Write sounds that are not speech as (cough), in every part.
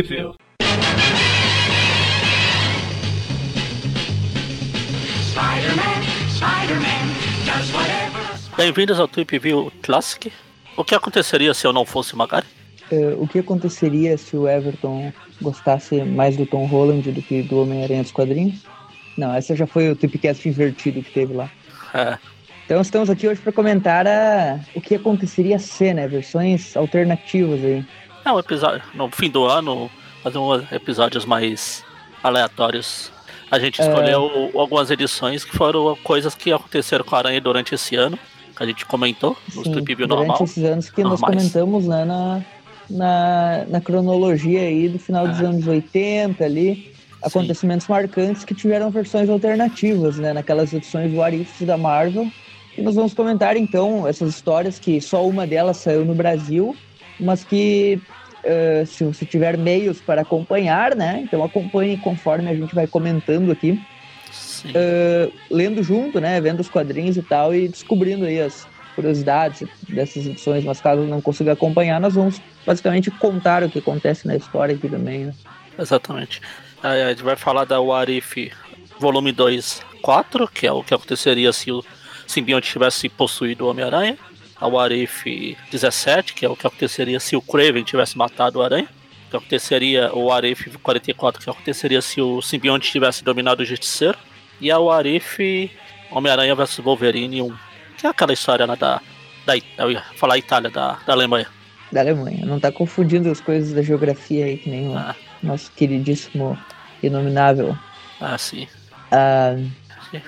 View. Bem-vindos ao Trip View Classic. O que aconteceria se eu não fosse o Magari? Uh, o que aconteceria se o Everton gostasse mais do Tom Holland do que do Homem-Aranha dos quadrinhos? Não, essa já foi o Tripcast invertido que teve lá. É, Então estamos aqui hoje para comentar a... o que aconteceria se, né? Versões alternativas aí. É um episódio. No fim do ano, fazer uns episódios mais aleatórios. A gente escolheu algumas edições que foram coisas que aconteceram com a Aranha durante esse ano. Que a gente comentou no Sim, Trip View durante normal. esses anos que nós normais. comentamos né, na, na, na cronologia aí do final dos É. anos 80 ali, acontecimentos marcantes que tiveram versões alternativas, né? Naquelas edições do Arifes da Marvel. E nós vamos comentar então essas histórias que só uma delas saiu no Brasil, mas que eh, se você tiver meios para acompanhar, né? Então acompanhe conforme a gente vai comentando aqui eh, lendo junto, né, vendo os quadrinhos e tal e descobrindo aí as curiosidades dessas edições, mas caso não consiga acompanhar, nós vamos basicamente contar o que acontece na história aqui também, né? Exatamente. Aí a gente vai falar da Warif volume 2, 4, que é o que aconteceria se o simbionte tivesse possuído o Homem-Aranha. A Warif 17, que é o que aconteceria se o Craven tivesse matado o Aranha. O que aconteceria o Warif 44, que aconteceria se o simbionte tivesse dominado o Justiceiro. E a Warif Homem-Aranha vs Wolverine 1, que é aquela história né, da, da. Eu ia falar Itália, da, da Alemanha. Da Alemanha. Não tá confundindo as coisas da geografia aí, que nem o Ah, nosso queridíssimo inominável. ah, sim. Ah,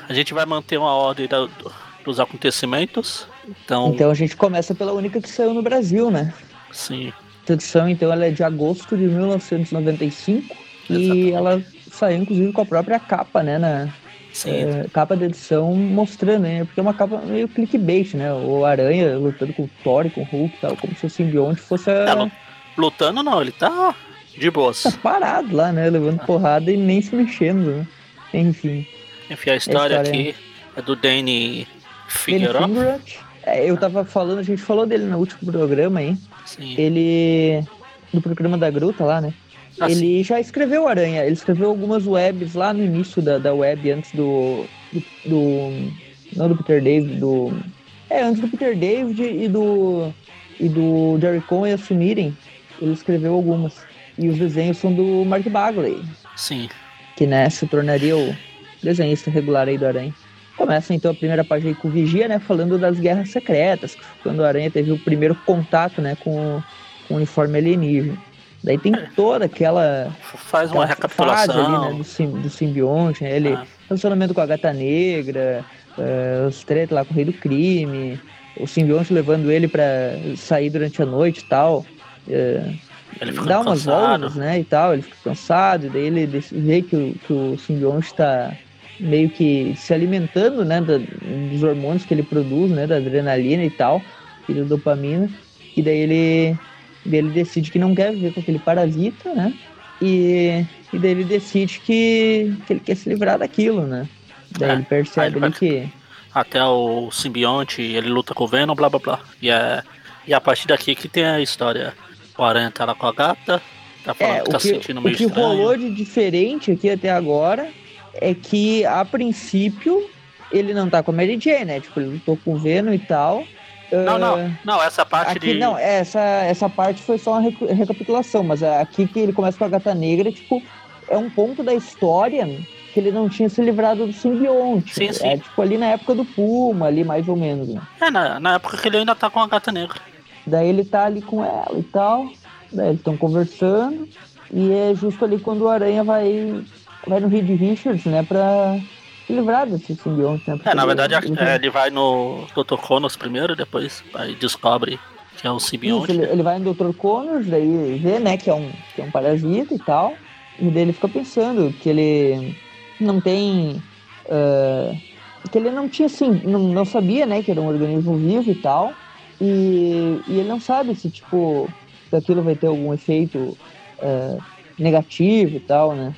A gente vai manter uma ordem da- do- dos acontecimentos. Então, então a gente começa pela única que saiu no Brasil, né? sim. Essa edição, então, ela é de agosto de 1995 e Exatamente. ela saiu, inclusive, com a própria capa, né? Na, Sim. é, capa da edição mostrando, né? Porque é uma capa meio clickbait, né? O Aranha lutando com o Thor e com o Hulk e tal, como se o simbionte fosse a... É, lu- lutando não, ele tá de boas. tá parado lá, né? Levando porrada e nem se mexendo, né? Enfim. Enfim, a história, história aqui é do Danny Danny Figueroa. É, eu tava falando, a gente falou dele no último programa aí. Sim. Ele. No programa da Gruta lá, né? Ah, sim. ele já escreveu Aranha, ele escreveu algumas webs lá no início da, da web, antes do, do, do- Não do Peter David, do. É, antes do Peter David e do. E do Jerry Conway assumirem, ele escreveu algumas. E os desenhos são do Mark Bagley, Sim. que né, se tornaria o desenhista regular aí do Aranha. Começa então a primeira página aí com o Vigia, né, falando das guerras secretas, quando o Aranha teve o primeiro contato, né, com, o- com o uniforme alienígena. Daí tem toda aquela, Faz uma aquela fase recapitulação. ali, né, do, sim- do simbionte, né, ele Ah, relacionamento com a Gata Negra, eh, os tretas lá com o Rei do Crime, o simbionte levando ele pra sair durante a noite e tal. eh, ele fica dá umas cansado. voltas, né, e tal, ele fica cansado, e daí ele vê que o, que o simbionte tá meio que se alimentando, né, da- dos hormônios que ele produz, né, da adrenalina e tal, e da dopamina, e daí ele, daí ele decide que não quer viver com aquele parasita, né, e, e daí ele decide que, que ele quer se livrar daquilo, né, daí É, ele percebe ele que... Até o simbionte, ele luta com o Venom, blá blá blá. E, é, e a partir daqui que tem a história. O Aranha tá lá com a gata, tá falando É, que o tá que, se sentindo o meio que estranho. rolou de diferente aqui até agora é que, a princípio, ele não tá com a Mary Jane, né? Tipo, ele lutou com o Venom e tal. Não, Ah, não, não, essa parte Aqui, de. não, essa, essa parte foi só uma recapitulação, mas aqui que ele começa com a Gata Negra, tipo, é um ponto da história que ele não tinha se livrado do simbionte. Sim, sim. É tipo ali na época do Puma, ali mais ou menos, né? É, na, na época que ele ainda tá com a gata negra. Daí ele tá ali com ela e tal. Daí eles estão conversando. E é justo ali quando o Aranha vai, vai no Reed Richards, né? Pra se livrar desse simbionte, né? É, na verdade, ele, é, ele vai no Dr. Connors primeiro, depois aí descobre que é Isso, simbionte. ele, ele vai no Dr. Connors, daí vê, né, que é um, que é um parasita e tal. E daí ele fica pensando que ele não tem. ah, que ele não tinha assim, não, não sabia, né, que era um organismo vivo e tal. E, e ele não sabe se, tipo, se aquilo vai ter algum efeito ah, negativo e tal, né?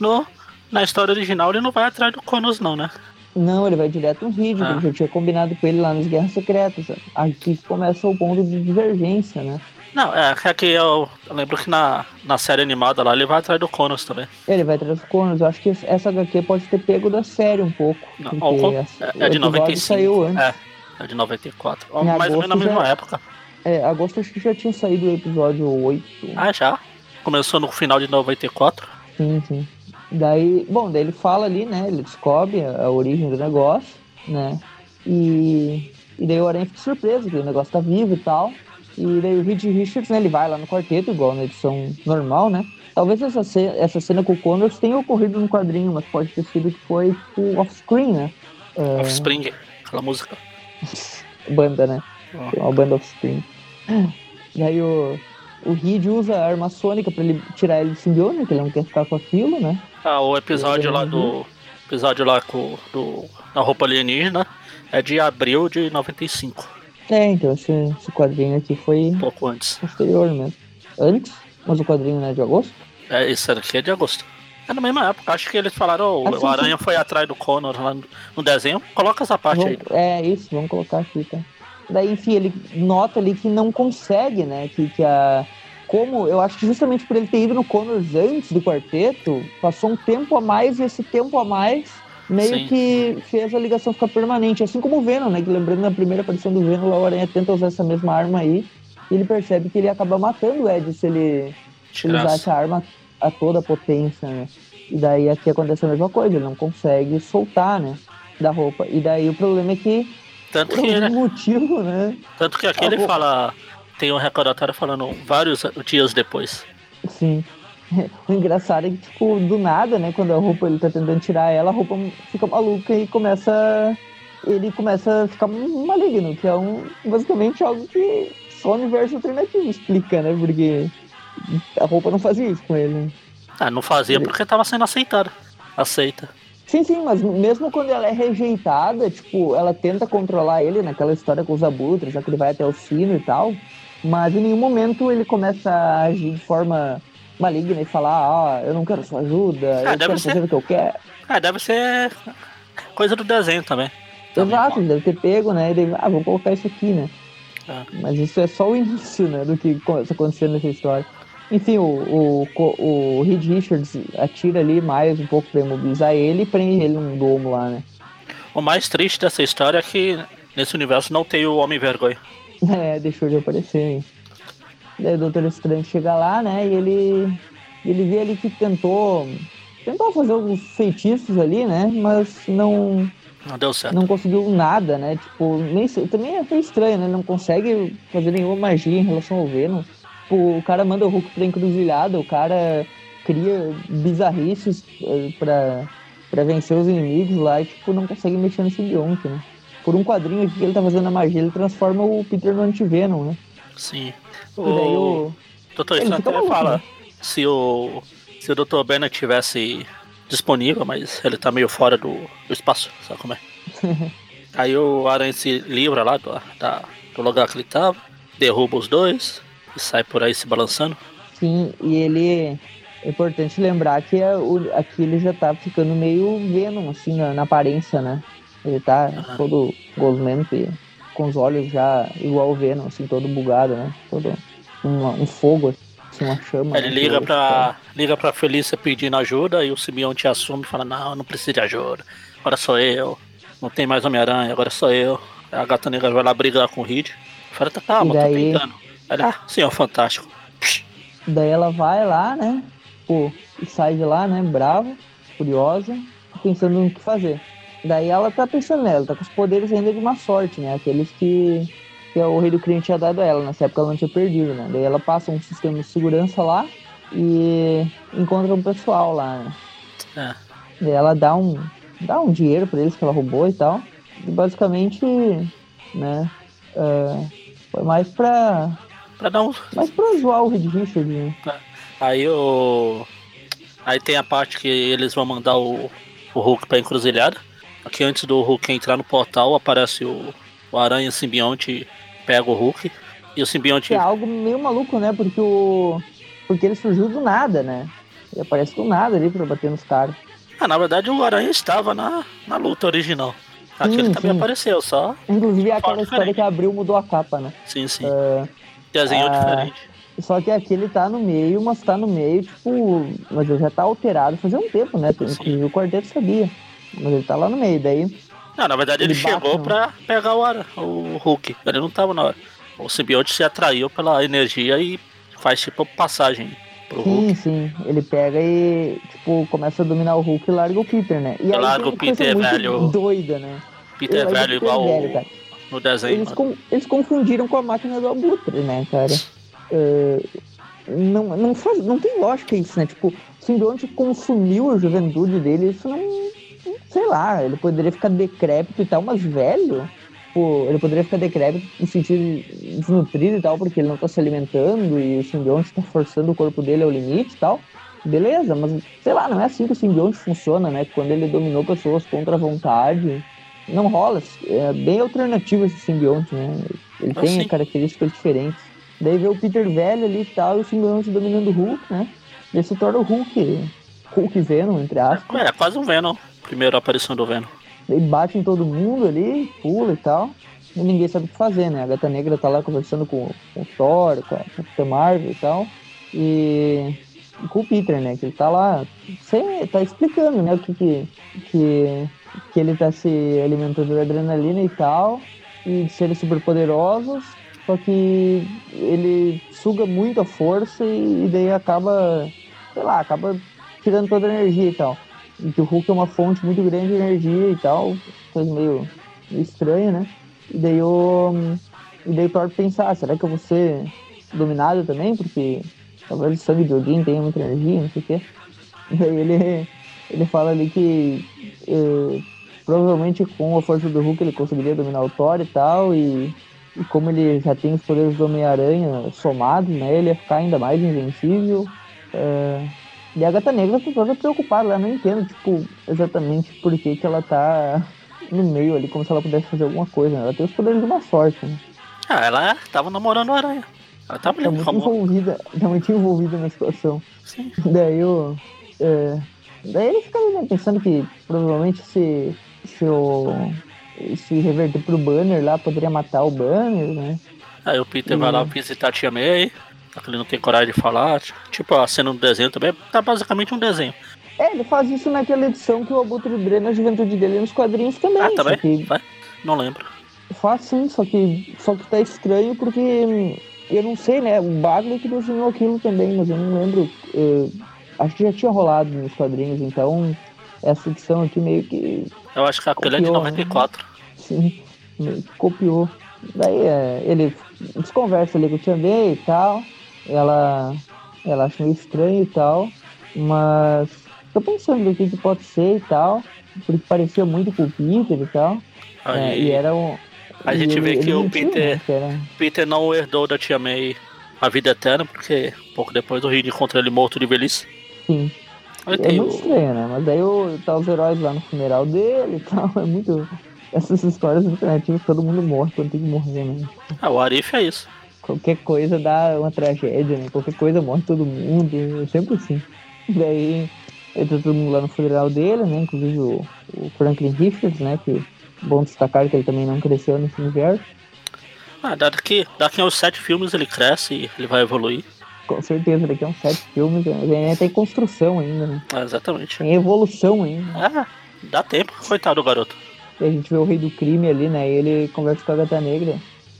No, na história original ele não vai atrás do Connors, não, né? Não, ele vai direto no Reed, Ah. eu tinha combinado com ele lá nas Guerras Secretas. Aqui começa o ponto de divergência, né? Não, é, é que eu, eu, lembro que na, na série animada lá ele vai atrás do Connors também. Ele vai atrás do Connors. Eu acho que essa HQ pode ter pego da série um pouco. Não, o, é, é de 95. Saiu antes. É, é de 94. Em mais ou menos na mesma já, época. É, agosto acho que já tinha saído o episódio 8. Ah, já? Começou no final de 94? Sim, sim. Daí, bom, daí ele fala ali, né? Ele descobre a, a origem do negócio, né? E, e daí o Aranha fica surpreso que o negócio tá vivo e tal. E daí o Reed Richards, né, ele vai lá no quarteto, igual na edição normal, né? Talvez essa cena, essa cena com o Connors tenha ocorrido no quadrinho, mas pode ter sido que foi tipo, off-screen, né? É... Offspring, aquela música. (laughs) banda, né? Oh. Uma banda Offspring. E aí o, o Reed usa a arma sônica pra ele tirar ele do simbionte, que ele não quer ficar com aquilo, né? Ah, o episódio lá do. Episódio lá com do, da roupa alienígena é de abril de 95. É, então esse, esse quadrinho aqui foi. Um pouco antes. Posterior mesmo. Antes? Mas o quadrinho não é de agosto? É, esse aqui é de agosto. É na mesma época. Acho que eles falaram, oh, o Aranha foi atrás do Connor lá no desenho. Coloca essa parte vamos, aí. É, isso, vamos colocar aqui, tá? Daí, enfim, ele nota ali que não consegue, né? Que, que a. Como eu acho que justamente por ele ter ido no Connors antes do quarteto, passou um tempo a mais e esse tempo a mais meio Sim. que fez a ligação ficar permanente. Assim como o Venom, né? Que lembrando na primeira aparição do Venom, o Aranha tenta usar essa mesma arma aí. E ele percebe que ele acaba matando o Ed se ele, ele usar essa arma a toda a potência, né? E daí aqui acontece a mesma coisa, ele não consegue soltar, né? Da roupa. E daí o problema é que. Tanto que. Algum né? motivo, né? Tanto que aqui ele fala. Tem um recordatório falando vários dias depois. Sim. (laughs) O engraçado é que, tipo, do nada, né? Quando a roupa ele tá tentando tirar ela, a roupa fica maluca e começa. Ele começa a ficar maligno, que é um, basicamente algo que só o universo alternativo explica, né? Porque a roupa não fazia isso com ele. Ah, não fazia porque tava sendo aceitada. Aceita. Sim, sim, mas mesmo quando ela é rejeitada, tipo, ela tenta controlar ele naquela história com os abutres, já que ele vai até o sino e tal. Mas em nenhum momento ele começa a agir de forma maligna e falar, ah, eu não quero sua ajuda, ah, eu quero ser... fazer o que eu quero. Ah, deve ser coisa do desenho também. Exato, deve ter pego, né? E deve, ah, vou colocar isso aqui, né? Ah. Mas isso é só o (laughs) início, né, do que está acontecendo nessa história. Enfim, o, o, o Reed Richards atira ali mais um pouco para imobilizar ele e prende ele num domo lá, né? O mais triste dessa história é que nesse universo não tem o Homem Vergonha. (laughs) É, deixou de aparecer, hein? Daí o Doutor Estranho chega lá, né? E ele, ele vê ali que tentou, tentou fazer alguns feitiços ali, né? Mas não. Não deu certo. Não conseguiu nada, né? Tipo, nem, também é estranho, né? Não consegue fazer nenhuma magia em relação ao Venom. Tipo, o cara manda o Hulk pra encruzilhada, o cara cria bizarrices eh, pra, pra vencer os inimigos lá e, tipo, não consegue mexer no simbionte, né? Por um quadrinho aqui que ele tá fazendo a magia, ele transforma o Peter no anti-Venom, né? Sim. O, o... Doutor Estranho até fala né? se o se o Dr. Banner tivesse disponível, mas ele tá meio fora do, do espaço, sabe como é? (laughs) Aí o Aranha se livra lá do, da, do lugar que ele tava, derruba os dois e sai por aí se balançando. Sim, e ele. É importante lembrar que a, o, aqui ele já tá ficando meio Venom, assim, na, na aparência, né? Ele tá todo gosmento e com os olhos já igual o Venom, assim, todo bugado, né? Todo uma, um fogo, assim, uma chama. Ele né? liga pra, liga pra Felícia pedindo ajuda e o Simeão te assume e fala, não, não preciso de ajuda. Agora sou eu. Não tem mais Homem-Aranha, agora sou eu. A gata negra vai lá brigar com o Reed. Fala, tá calma, daí... tô tentando. Ela, ah, senhor fantástico. Daí ela vai lá, né? Pô, e sai de lá, né? Brava, furiosa, pensando no que fazer. Daí ela tá pensando nela, tá com os poderes ainda de uma sorte, né? Aqueles que, que o rei do crime tinha dado a ela. Nessa época ela não tinha perdido, né? Daí ela passa um sistema de segurança lá e encontra um pessoal lá, né? É. Daí ela dá um, dá um dinheiro pra eles que ela roubou e tal. E basicamente, né? Uh, foi mais pra. Pra dar um. Mais pra zoar o Reed Richard, né? É. Aí o. Aí tem a parte que eles vão mandar o, o Hulk pra encruzilhada. Aqui antes do Hulk entrar no portal, aparece o, o Aranha Simbionte pega o Hulk. E o simbionte. É algo meio maluco, né? Porque o. Porque ele surgiu do nada, né? Ele aparece do nada ali pra bater nos caras. Ah, na verdade o Aranha estava na, na luta original. Aqui sim, ele também sim. apareceu, só. Inclusive é aquela história que abriu mudou a capa, né? Sim, sim. Uh, Desenho ah, diferente. Só que aqui ele tá no meio, mas tá no meio, tipo. Mas ele já tá alterado fazia um tempo, né? Inclusive o quarteto sabia. Mas ele tá lá no meio, daí. Não, na verdade ele, ele chegou pra pegar o, ar, o Hulk. Ele não tava na hora. O simbionte se atraiu pela energia e faz tipo passagem pro sim, Hulk. Sim, sim. Ele pega e, tipo, começa a dominar o Hulk e larga o Peter, né? E larga o Peter velho. Doida, né? Peter é velho igual velho, o... no desenho. Eles, com... eles confundiram com a máquina do Abutre, né, cara? Uh, não, não, faz, não tem lógica isso, né? Tipo, o simbionte consumiu a juventude dele, isso não. Sei lá, ele poderia ficar decrépito e tal, mas velho. Pô, ele poderia ficar decrépito no sentido desnutrido e tal, porque ele não tá se alimentando e o simbionte tá forçando o corpo dele ao limite e tal. Beleza, mas sei lá, não é assim que o simbionte funciona, né? Quando ele dominou pessoas contra a vontade. Não rola. É bem alternativo esse simbionte, né? Ele ah, tem características diferentes. Daí vê o Peter velho ali e tal, e o simbionte dominando o Hulk, né? Ele se torna o Hulk, Hulk Venom, entre aspas. É, quase um Venom, primeira aparição do Venom. Daí bate em todo mundo ali, pula e tal, e ninguém sabe o que fazer, né? A Gata Negra tá lá conversando com, com o Thor, com a Capitã Marvel e tal, e, e, com o Peter, né? Que ele tá lá, sem, tá explicando, né? O que que, que, que ele tá se alimentando de adrenalina e tal, e de seres super poderosos, só que ele suga muito a força e, e daí acaba, sei lá, acaba tirando toda a energia e tal. E que o Hulk é uma fonte muito grande de energia e tal, coisa meio, meio estranha, né? E daí o, e daí o Thor pensar, ah, será que eu vou ser dominado também? Porque talvez o sangue de alguém tenha muita energia, não sei o quê. E daí ele, ele fala ali que eh, provavelmente com a força do Hulk ele conseguiria dominar o Thor e tal, e e como ele já tem os poderes do Homem-Aranha somados, né? Ele ia ficar ainda mais invencível. É... E a Gata Negra tá toda preocupada, ela não entendo, tipo, exatamente por que, que ela tá no meio ali, como se ela pudesse fazer alguma coisa. Né? Ela tem os poderes de uma sorte, né? Ah, ela tava namorando o Aranha. Ela tava tá muito envolvida, tá muito envolvida na situação. Sim. Daí eu. É... Daí ele fica né, pensando que provavelmente se, se o se reverter pro banner lá, poderia matar o banner, né? Aí o Peter e... vai lá visitar a Tia May, ele não tem coragem de falar. Tipo, a cena do desenho também tá basicamente um desenho. É, ele faz isso naquela edição que o Abutre drena a juventude dele nos quadrinhos também. Ah, também? Que... Vai? Não lembro. Faz sim, só que, só que tá estranho porque eu não sei, né? O Bagley que desenhou aquilo também, mas eu não lembro. Eu, acho que já tinha rolado nos quadrinhos, então essa edição aqui meio que. Eu acho que aquele é de 94. Né? Sim, meio que copiou. Daí é, ele desconversa ali com o Tia May e tal. Ela, ela acha meio estranho e tal. Mas tô pensando o que, que pode ser e tal. Porque parecia muito com o Peter e tal. Aí, é, e era um. A gente vê que o Peter, era... Peter não herdou da Tia May a vida eterna, porque pouco depois o Reed encontra ele morto de velhice. Sim. É muito o... estranho, né? Mas daí o, tá os heróis lá no funeral dele e tal. (laughs) É muito. Essas histórias alternativas, todo mundo morre quando tem que morrer, né? Ah, o Arif é isso. Qualquer coisa dá uma tragédia, né? Qualquer coisa morre todo mundo. É sempre assim. Daí entra todo mundo lá no funeral dele, né? Inclusive o, o Franklin Richards, né? Que bom destacar que ele também não cresceu nesse universo. Ah, daqui, daqui aos sete filmes ele cresce e ele vai evoluir. Com certeza, daqui a uns sete filmes né? tem construção ainda, né? Ah, exatamente. Tem evolução ainda. Ah, dá tempo, coitado do garoto. E a gente vê o rei do crime ali, né? E ele conversa com a gata negra.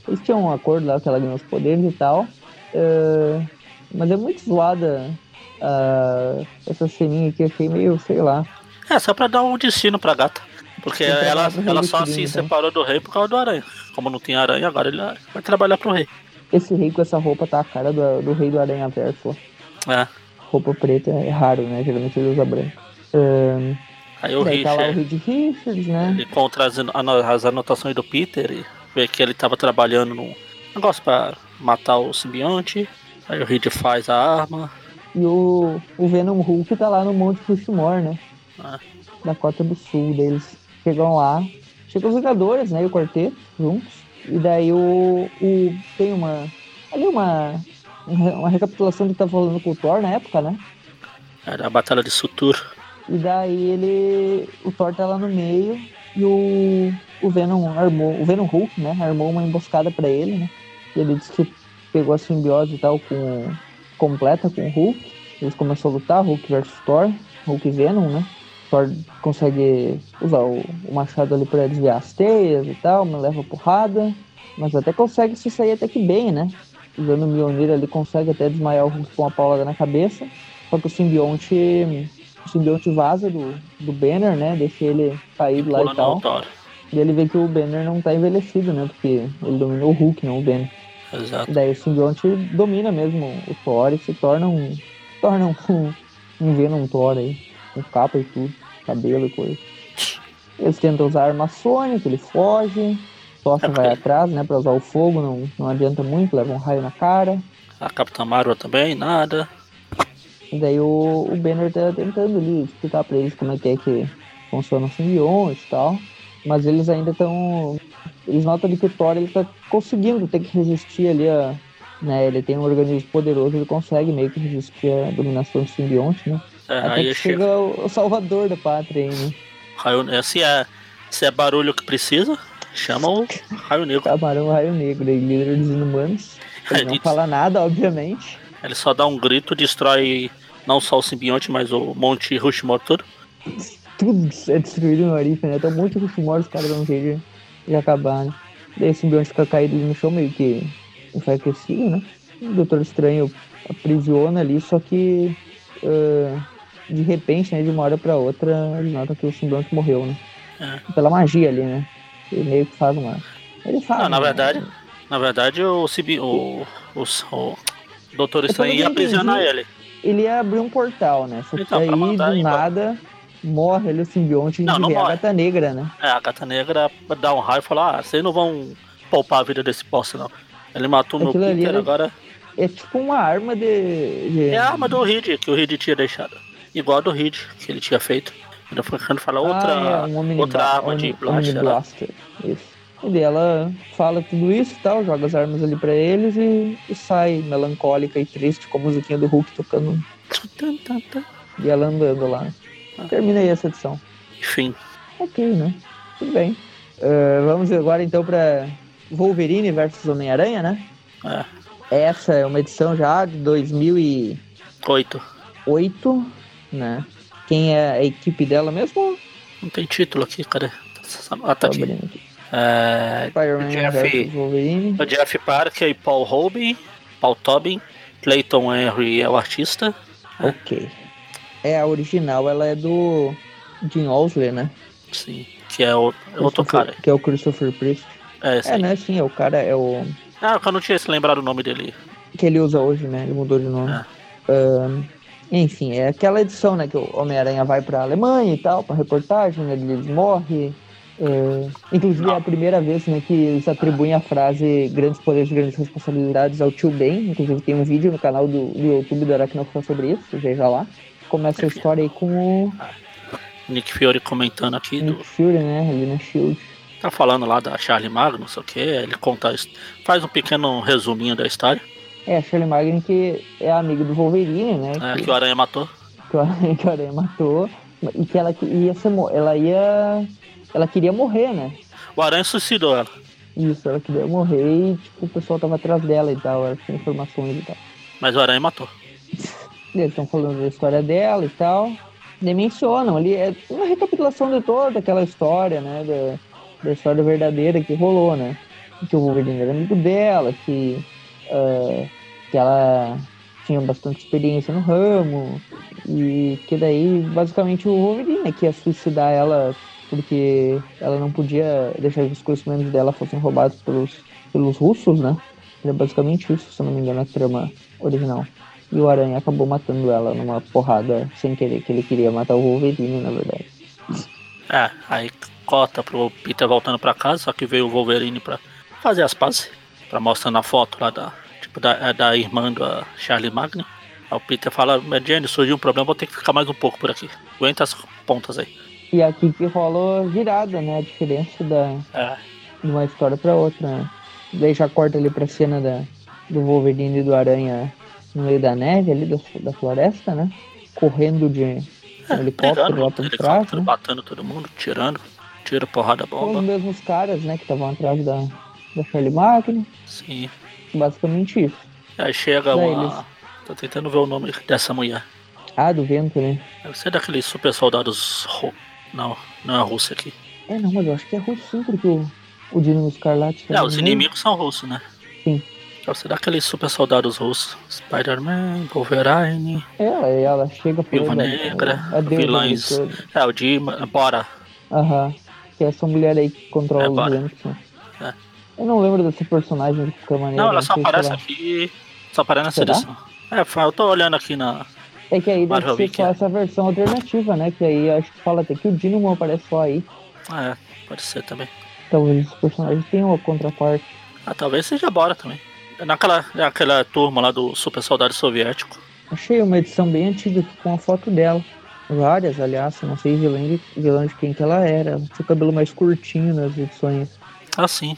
Eles tinham um acordo lá que ela ganhou os poderes e tal. Uh, mas é muito zoada uh, essa ceninha aqui, achei meio, sei lá. É, só pra dar um destino pra gata. Porque ela, ela só se então. separou do rei por causa do aranha. Como não tem aranha, agora ele vai trabalhar pro rei. Esse rei com essa roupa tá a cara do, do rei do Aranha Verso. É. Roupa preta é raro, né? Geralmente ele usa branco. Um, Aí o Richard, tá lá o Reed Richards, né? Ele encontra as, as anotações do Peter e vê que ele tava trabalhando num negócio pra matar o simbionte. Aí o Reed faz a arma. E o, o Venom Hulk tá lá no Monte Rushmore, né? É. Da Cota do Sul deles. Chegam lá. Chegam os Vingadores, né? E o quarteto juntos. E daí o, o tem uma. Ali uma. Uma recapitulação do que tava falando com o Thor na época, né? Era a Batalha de Sutur. E daí ele. O Thor tá lá no meio o, o Venom armou. O Venom Hulk, né? Armou uma emboscada para ele, né? E ele disse que pegou a simbiose e tal com completa com o Hulk. Eles começam a lutar, Hulk versus Thor, Hulk e Venom, né? Thor consegue usar o, o machado ali para desviar as teias e tal, mas leva porrada, mas até consegue se sair até que bem, né? Usando o Mjolnir ele consegue até desmaiar o Hulk com uma paulada na cabeça, só que o simbionte, simbionte vaza do, do Banner, né? Deixa ele caído lá e tal. E ele vê que o Banner não tá envelhecido, né? Porque ele dominou o Hulk, não o Banner. Exato. E daí o simbionte domina mesmo o Thor e se torna um. Torna um, (laughs) um Venom Thor aí. Com capa e tudo, cabelo e coisa. Eles tentam usar a arma sônica, ele foge. Tocha é vai atrás, né? Pra usar o fogo, não, não adianta muito, leva um raio na cara. A Capitã Marvel também, nada. E daí o, o Banner tá tentando ali explicar pra eles como é que é que funciona o simbionte e tal. Mas eles ainda estão. Eles notam que o Thor ele tá conseguindo ter que resistir ali a. Né, ele tem um organismo poderoso, ele consegue meio que resistir à dominação do simbionte, né? É, Até que chega o, o salvador da pátria aí, né? Raio, se, é, se é barulho que precisa, chama o Raio Negro. Camarão Raio Negro, aí, líder dos inumanos. (laughs) Ele não fala nada, obviamente. Ele só dá um grito, destrói não só o simbionte, mas o Monte Rushmore todo tudo é destruído no Arif, né? Tem um monte de rumores, os caras dão um jeito de acabar, né? Daí o simbionte fica caído no chão, meio que enfraquecido, né? O Doutor Estranho aprisiona ali, só que uh, de repente, né, de uma hora pra outra, ele nota que o simbionte morreu, né? É. Pela magia ali, né? Ele meio que faz uma. Ele faz. Não, na né? verdade, na verdade, o, o, o, o Doutor Estranho ia aprisionar ele. Ele ia abrir um portal, né? Só que então, aí, do nada morre ali o simbionte não, não a gata negra, né? É, a gata negra dá um raio e fala, ah, vocês não vão poupar a vida desse boss, não. Ele matou Aquilo meu Peter, agora... É tipo uma arma de, de... É a arma do Reed, que o Reed tinha deixado. Igual a do Reed, que ele tinha feito. Ainda foi quando fala outra, ah, é, um outra arma de blaster. Isso. E daí ela fala tudo isso e tal, joga as armas ali pra eles e, e sai melancólica e triste com a musiquinha do Hulk tocando. e ela andando lá. Terminei essa edição. Enfim. Ok, né? Tudo bem. Uh, vamos agora então para Wolverine versus Homem-Aranha, né? É. Essa é uma edição já de 2008. 8, né? Quem é a equipe dela mesmo? Não tem título aqui, cara. Ah, tá aqui. É, Jeff, o Jeff Parker e Paul Robin, Paul Tobin, Clayton Henry é o artista. Ok. É, a original, ela é do Jim Osler, né? Sim, que é o é outro cara. Que é o Christopher Priest. É, é né? Sim, é o cara, é o... Ah, eu não tinha se lembrado o nome dele. Que ele usa hoje, né? Ele mudou de nome. É. enfim, é aquela edição, né? Que o Homem-Aranha vai pra Alemanha e tal, pra reportagem? Ele morre... É, inclusive é a primeira vez né, que eles atribuem a frase grandes poderes, grandes responsabilidades ao tio Ben. Inclusive tem um vídeo no canal do, do YouTube do Aracnofan sobre isso, veja lá começa a história aí com o. Nick Fury comentando aqui. Nick do... Fury, né? Ali na Shield. Tá falando lá da Charlie Magno, não sei o que. Ele conta. Faz um pequeno resuminho da história. É, a Charlie Magno que é amiga do Wolverine, né? É, que, que o Aranha matou. Que o Aranha, (laughs) que o Aranha matou. E que ela ia ser. Ela ia. Ela queria morrer, né? O Aranha suicidou ela. Isso, ela queria morrer e tipo, o pessoal tava atrás dela e tal, ela tinha informações e tal. Mas o Aranha matou. (laughs) Eles estão falando da história dela e tal. E mencionam ali, é uma recapitulação de toda aquela história, né? Da, da história verdadeira que rolou, né? Que o Wolverine era amigo dela, que, uh, que ela tinha bastante experiência no ramo, e que daí, basicamente, o Wolverine né, que ia suicidar ela porque ela não podia deixar que os conhecimentos dela fossem roubados pelos, pelos russos, né? Era basicamente isso, se não me engano, a trama original. E o Aranha acabou matando ela numa porrada sem querer, que ele queria matar o Wolverine, na verdade. É, aí cota pro Peter voltando pra casa, só que veio o Wolverine pra fazer as pazes. Pra mostrar na foto lá da, tipo, da, é da irmã da Charlie Magno. Aí o Peter fala, Jenny, surgiu um problema, vou ter que ficar mais um pouco por aqui. Aguenta as pontas aí. E aqui que rola virada, né? A diferença da, é. de uma história pra outra, né? Daí já corta ali pra cena da, do Wolverine e do Aranha no meio da neve ali da, da floresta, né? Correndo de é, helicóptero lá por trás. Né? Batendo todo mundo, tirando, tira porrada bomba. São os mesmos caras, né, que estavam atrás da, da Charlie Magno. Sim. basicamente isso. Aí chega Daí uma. eles- Tô tentando ver o nome dessa mulher. Ah, do vento, né? Deve ser daqueles super soldados. Não, não é russo aqui. É, não, mas eu acho que é russo sim, porque o, o Dino Escarlate... É, os meio. inimigos são russos, né? Sim. Deve ser daqueles super soldados russos. Spider-Man, Wolverine. Ela, ela chega Viúva falando, Negra, a deusa vilões. É, o Dima. Bora. Aham. Que é essa mulher aí que controla É, os ventos. né? É. Eu não lembro desse personagem de qualquer maneira. Não, ela só sei se aparece ela- aqui. Só aparece nessa Será? edição. É, eu tô olhando aqui na. É que aí deve Marvel ser só é. essa versão alternativa, né? Que aí acho que fala até que o Dynamo aparece só aí. Ah, é, pode ser também. Talvez os personagens tenham uma contraparte. Ah, talvez seja Bora também. É Naquela, naquela turma lá do super soldado soviético. Achei uma edição bem antiga com a foto dela. Várias, aliás, não sei vilã de, vilã de quem que ela era. Ela tinha o cabelo mais curtinho nas edições. Ah, sim.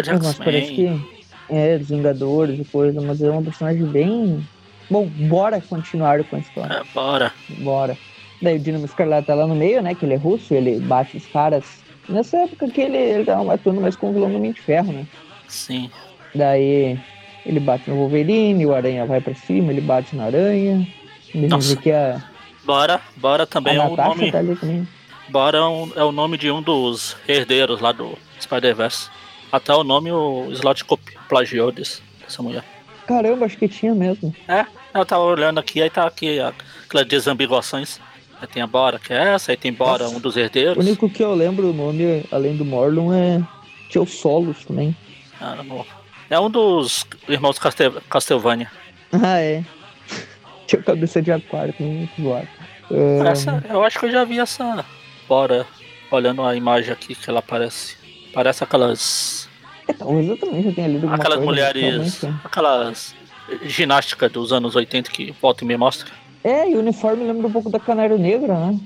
De Mas parece que é dos Vingadores e coisa, mas é uma personagem bem. Bom, bora continuar com a história. É, bora. Bora. Daí o Dinamo Escarlate tá lá no meio, né? Que ele é russo, ele bate os caras. Nessa época que ele, ele tava matando mais com o vilão do de Ferro, né? Sim. Daí ele bate no Wolverine, o Aranha vai pra cima, ele bate na Aranha. Nossa. que a, Bora. Bora também a é o nome. tá ali também. Bora é, um- é o nome de um dos herdeiros lá do Spider-Verse. Até o nome o Slot plagiou dessa mulher. Caramba, acho que tinha mesmo. É, eu tava olhando aqui, aí tá aqui aquelas desambiguações. Aí tem a Bora, que é essa, aí tem Bora, Nossa. um dos O herdeiros. único que eu lembro o nome, além do Morlun, é tinha o Solos também. Ah, não. É um dos irmãos Castel Castlevania. (laughs) Ah, é. (laughs) tinha o cabeça de aquário, também muito zoado. Ah, Essa, eu acho que eu já vi essa Bora, olhando a imagem aqui que ela aparece. Parece aquelas. É, talvez eu também já tenha lido alguma Aquelas coisa, mulheres. é. Aquelas ginástica dos anos 80 que volta e me mostra. É, e o uniforme lembra um pouco da Canário Negra, né?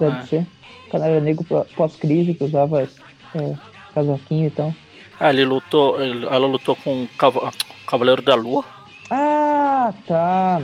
Deve Ah. ser. Canário Negro pó- pós-crise, que usava é, casaquinho e tal. Ah, ele lutou. Ela lutou com o Cava- Cavaleiro da Lua. Ah, tá.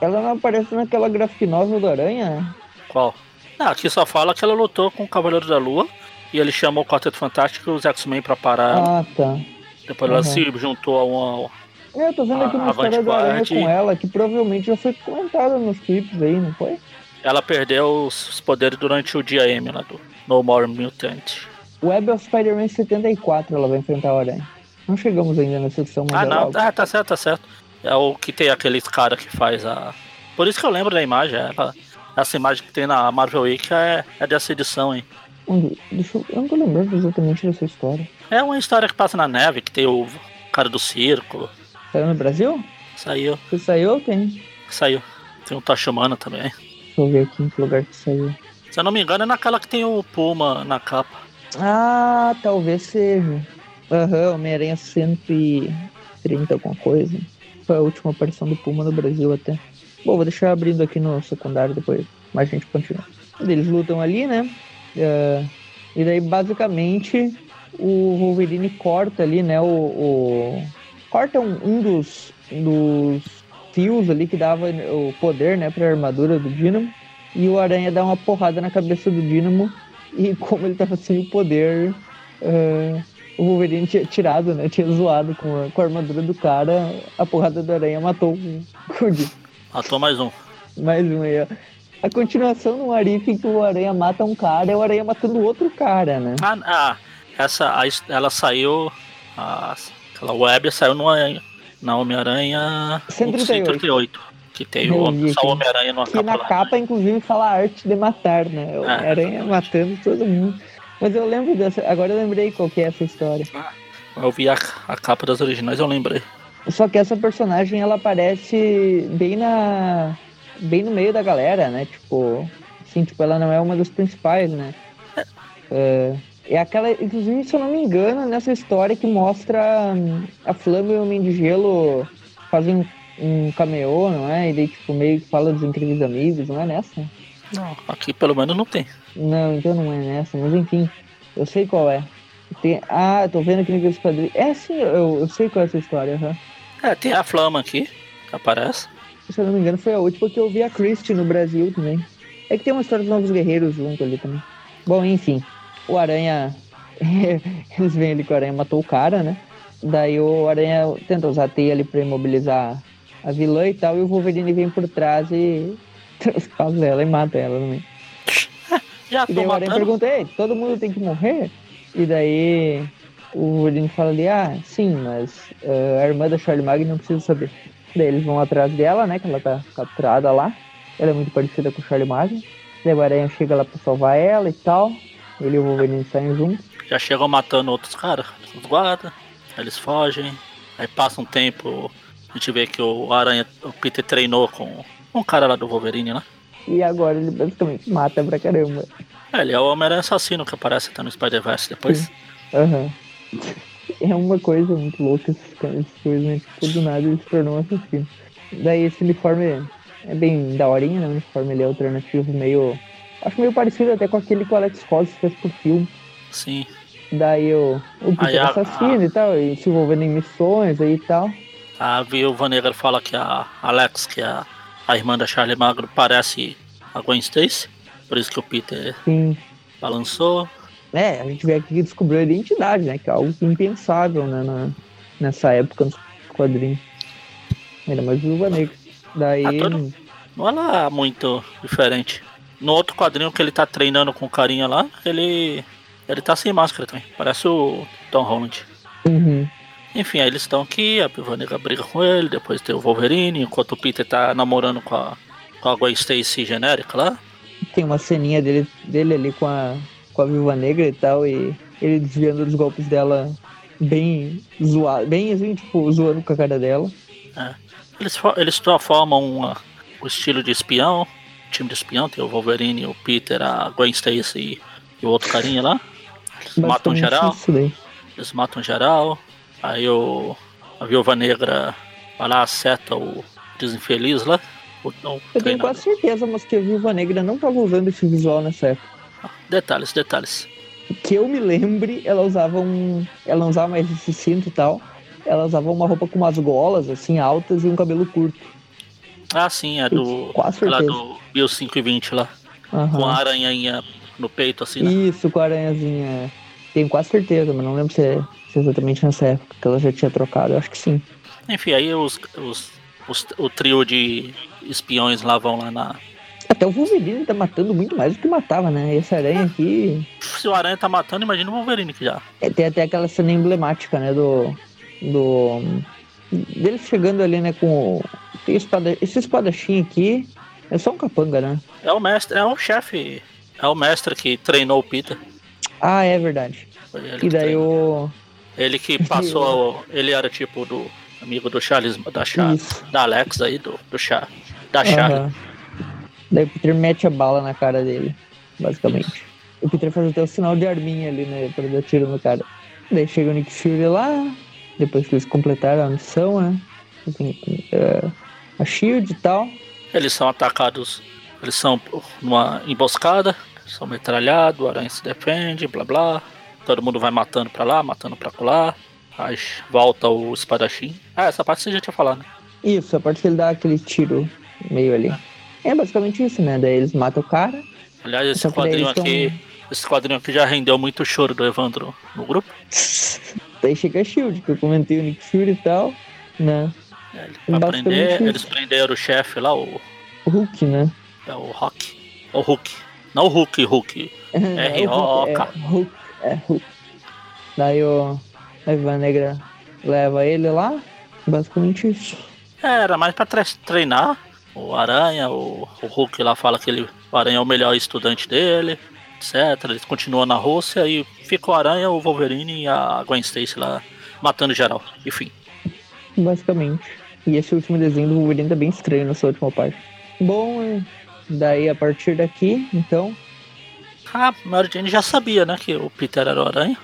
Ela não aparece naquela graphic novel do Aranha, né? Qual? Ah, aqui só fala que ela lutou com o Cavaleiro da Lua. E ele chamou o Quarteto Fantástico e os X-Men pra parar. ela. Ah, tá. Depois ela uhum. se juntou a uma. É, eu tô vendo aqui A- uma história do Aranha com ela, que provavelmente já foi comentada nos clipes aí, não foi? Ela perdeu os poderes durante o dia M lá do No More Mutant. Web of Spider-Man 74 ela vai enfrentar o Aranha. Não chegamos ainda nessa edição, mas Ah, é não, ah, tá certo, tá certo. É o que tem aqueles cara que faz a. Por isso que eu lembro da imagem. Ela... Essa imagem que tem na Marvel Week é, é dessa edição, hein? Onde- Deixa eu... eu não tô lembrando exatamente dessa história. É uma história que passa na neve, que tem o cara do circo. Saiu no Brasil? Saiu, Se saiu, tem. saiu. Tem o Tachumana também. Deixa eu ver aqui em que lugar que saiu. Se eu não me engano, é naquela que tem o Puma na capa. Ah, talvez seja. Aham, Homem-Aranha 130, alguma coisa. Foi a última aparição do Puma no Brasil até. Bom, vou deixar abrindo aqui no secundário depois, mas a gente continua. Eles lutam ali, né? É, e daí, basicamente, o Wolverine corta ali, né? O, o- corta um, um dos, dos fios ali que dava o poder, né? Pra armadura do Dynamo. E o Aranha dá uma porrada na cabeça do Dynamo. E (laughs) como ele tava sem o poder, é, o Wolverine tinha tirado, né? Tinha zoado com a, com a armadura do cara. A porrada do Aranha matou o, (laughs) o Dynamo. Matou mais um. Mais um aí, ó. A continuação do Arif em que o Aranha mata um cara é o Aranha matando outro cara, né? Ah, ah essa. a ela saiu. A, aquela web saiu no, na Homem-Aranha 138. 138. Que tem o, Homem-Aranha Que capa na lá. capa, inclusive, fala arte de matar, né? O É. Aranha matando todo mundo. Mas eu lembro dessa. Agora eu lembrei qual que é essa história. Eu vi a, a capa das originais, eu lembrei. Só que essa personagem ela aparece bem na. Bem no meio da galera, né? Tipo. Assim, tipo, ela não é uma das principais, né? É, é aquela. Inclusive, se eu não me engano, nessa história que mostra hum, a Flama e o Homem de Gelo fazem um cameo, não é? E daí, tipo, meio que fala dos incríveis amigos, não é nessa? Não, aqui pelo menos não tem. Não, então não é nessa, mas enfim, eu sei qual é. Tem... Ah, tô vendo aqui no Quadrinhos. É sim, eu, eu sei qual é essa história, aham. É, tem a Flama aqui, que aparece. Se eu não me engano, foi a última que eu vi a Christie no Brasil também. É que tem uma história dos Novos Guerreiros junto ali também. Bom, enfim, o Aranha. (laughs) Eles vêm ali que o Aranha matou o cara, né? Daí o Aranha tenta usar a teia ali pra imobilizar a vilã e tal, e o Wolverine vem por trás e (laughs) transpassa ela e mata ela também. (laughs) Já E daí o Aranha matando. pergunta, ei, todo mundo tem que morrer? E daí o Wolverine fala ali, ah, sim, mas eh, a irmã da Charlie Mag não precisa saber. Daí eles vão atrás dela, né, que ela tá capturada lá. Ela é muito parecida com o Charlie Mag. Daí o Aranha chega lá pra salvar ela e tal. Ele e o Wolverine saem juntos. Já chegam matando outros caras, os guardas, eles fogem, aí passa um tempo, a gente vê que o Aranha, o Peter treinou com um cara lá do Wolverine, né? E agora ele basicamente mata pra caramba. É, ele é o Homem-Aranha assassino que aparece até no Spider-Verse depois. Aham. É uma coisa muito louca essas co- essas coisas, né? Tipo, do nada ele se tornou um assassino. Daí esse uniforme é bem daorinha, né? O uniforme ele é alternativo, meio. Acho meio parecido até com aquele que o Alex Ross fez pro filme. Sim. Daí o, o Peter a- assassino e tal, e se envolvendo em missões aí e tal. A Viúva Negra fala que a Alex, que é a, a irmã da Charlie Magro, parece a Gwen Stacy. Por isso que o Peter Sim. balançou. É, a gente vê aqui que descobriu a identidade, né? Que é algo impensável, né? na- nessa época nos quadrinhos. Ainda mais Viúva Negra. Daí. Ah, todo- Não é lá muito diferente. No outro quadrinho que ele tá treinando com o carinha lá, ele. Ele tá sem máscara também. Parece o Tom Holland. Uhum. Enfim, aí eles estão aqui, a Viúva Negra briga com ele, depois tem o Wolverine, enquanto o Peter tá namorando com a, com a Gwen Stacy genérica lá. Tem uma ceninha dele, dele ali com a, com a Viúva Negra e tal, e ele desviando dos golpes dela bem zoado, bem assim, tipo, zoando com a cara dela. Eles, fo- eles só formam o estilo de espião, time de espião, tem o Wolverine, o Peter, a Gwen Stacy e o outro carinha lá. Eles matam geral, eles matam geral. Aí o, a Viúva Negra vai lá, acerta o desinfeliz lá. O, o Eu tenho quase certeza, mas que a Viúva Negra não tava usando esse visual nessa época. Detalhes, detalhes. Que eu me lembre, ela usava um. Ela não usava mais esse cinto e tal. Ela usava uma roupa com umas golas, assim, altas e um cabelo curto. Ah, sim, é do. Quase Lá do Bill 5 e 20 lá. Aham. Com a aranhainha no peito, assim, né? Isso, com a aranhazinha. Tenho quase certeza, mas não lembro se é, se é exatamente nessa época que ela já tinha trocado. Eu acho que sim. Enfim, aí os, os, os- o trio de espiões lá vão lá na. Até o Wolverine tá matando muito mais do que matava, né? Esse aranha aqui. Se o Aranha tá matando, imagina o Wolverine que já. é, tem até aquela cena emblemática, né? Do. Do. Dele chegando ali, né? Com. Tem espada, esse espadachim aqui. É só um capanga, né? É o mestre, é o chefe. É o mestre que treinou o Peter. Ah, é verdade. E daí o. Ele que passou. (laughs) ele era tipo do amigo do Charles. Da, Char, Isso. da Alex aí, do, do Char. Da Charlie. Aham. Daí o Peter mete a bala na cara dele, basicamente. O Peter faz até o sinal de arminha ali, né? Pra dar tiro no cara. Daí chega o Nick Fury lá, depois que eles completaram a missão, né? Eh, a Shield e tal. Eles são atacados. Eles são numa emboscada. São metralhados, o Aranha se defende, blá blá. Todo mundo vai matando pra lá, matando pra lá. Aí volta o espadachim. Ah, essa parte você já tinha falado, né? Isso, a parte que ele dá aquele tiro meio ali. É basicamente isso, né? Daí eles matam o cara. Aliás, esse quadrinho eles tão- aqui. Esse quadrinho aqui já rendeu muito choro do Evandro no grupo. (laughs) Daí chega a Shield, que eu comentei o Nick Fury e tal, né? É, ele- prender, eles prenderam o chefe lá, o, O Hulk, né? é o Rock. O Hulk. Não o Hulk, Hulk. (laughs) É, R.O.K.. é, Hulk, é Hulk. Daí o a Viva Negra leva ele lá, basicamente isso. É, era mais pra tre- treinar. O Aranha, o, o Hulk lá fala que ele, o Aranha é o melhor estudante dele, etc. Eles continuam na Rússia e fica o Aranha, o Wolverine e a Gwen Stacy lá matando geral. Enfim. Basicamente. E esse último desenho do Wolverine tá bem estranho nessa última parte. Bom, é, daí a partir daqui, então, A Mary Jane já sabia, né, que o Peter era o Aranha.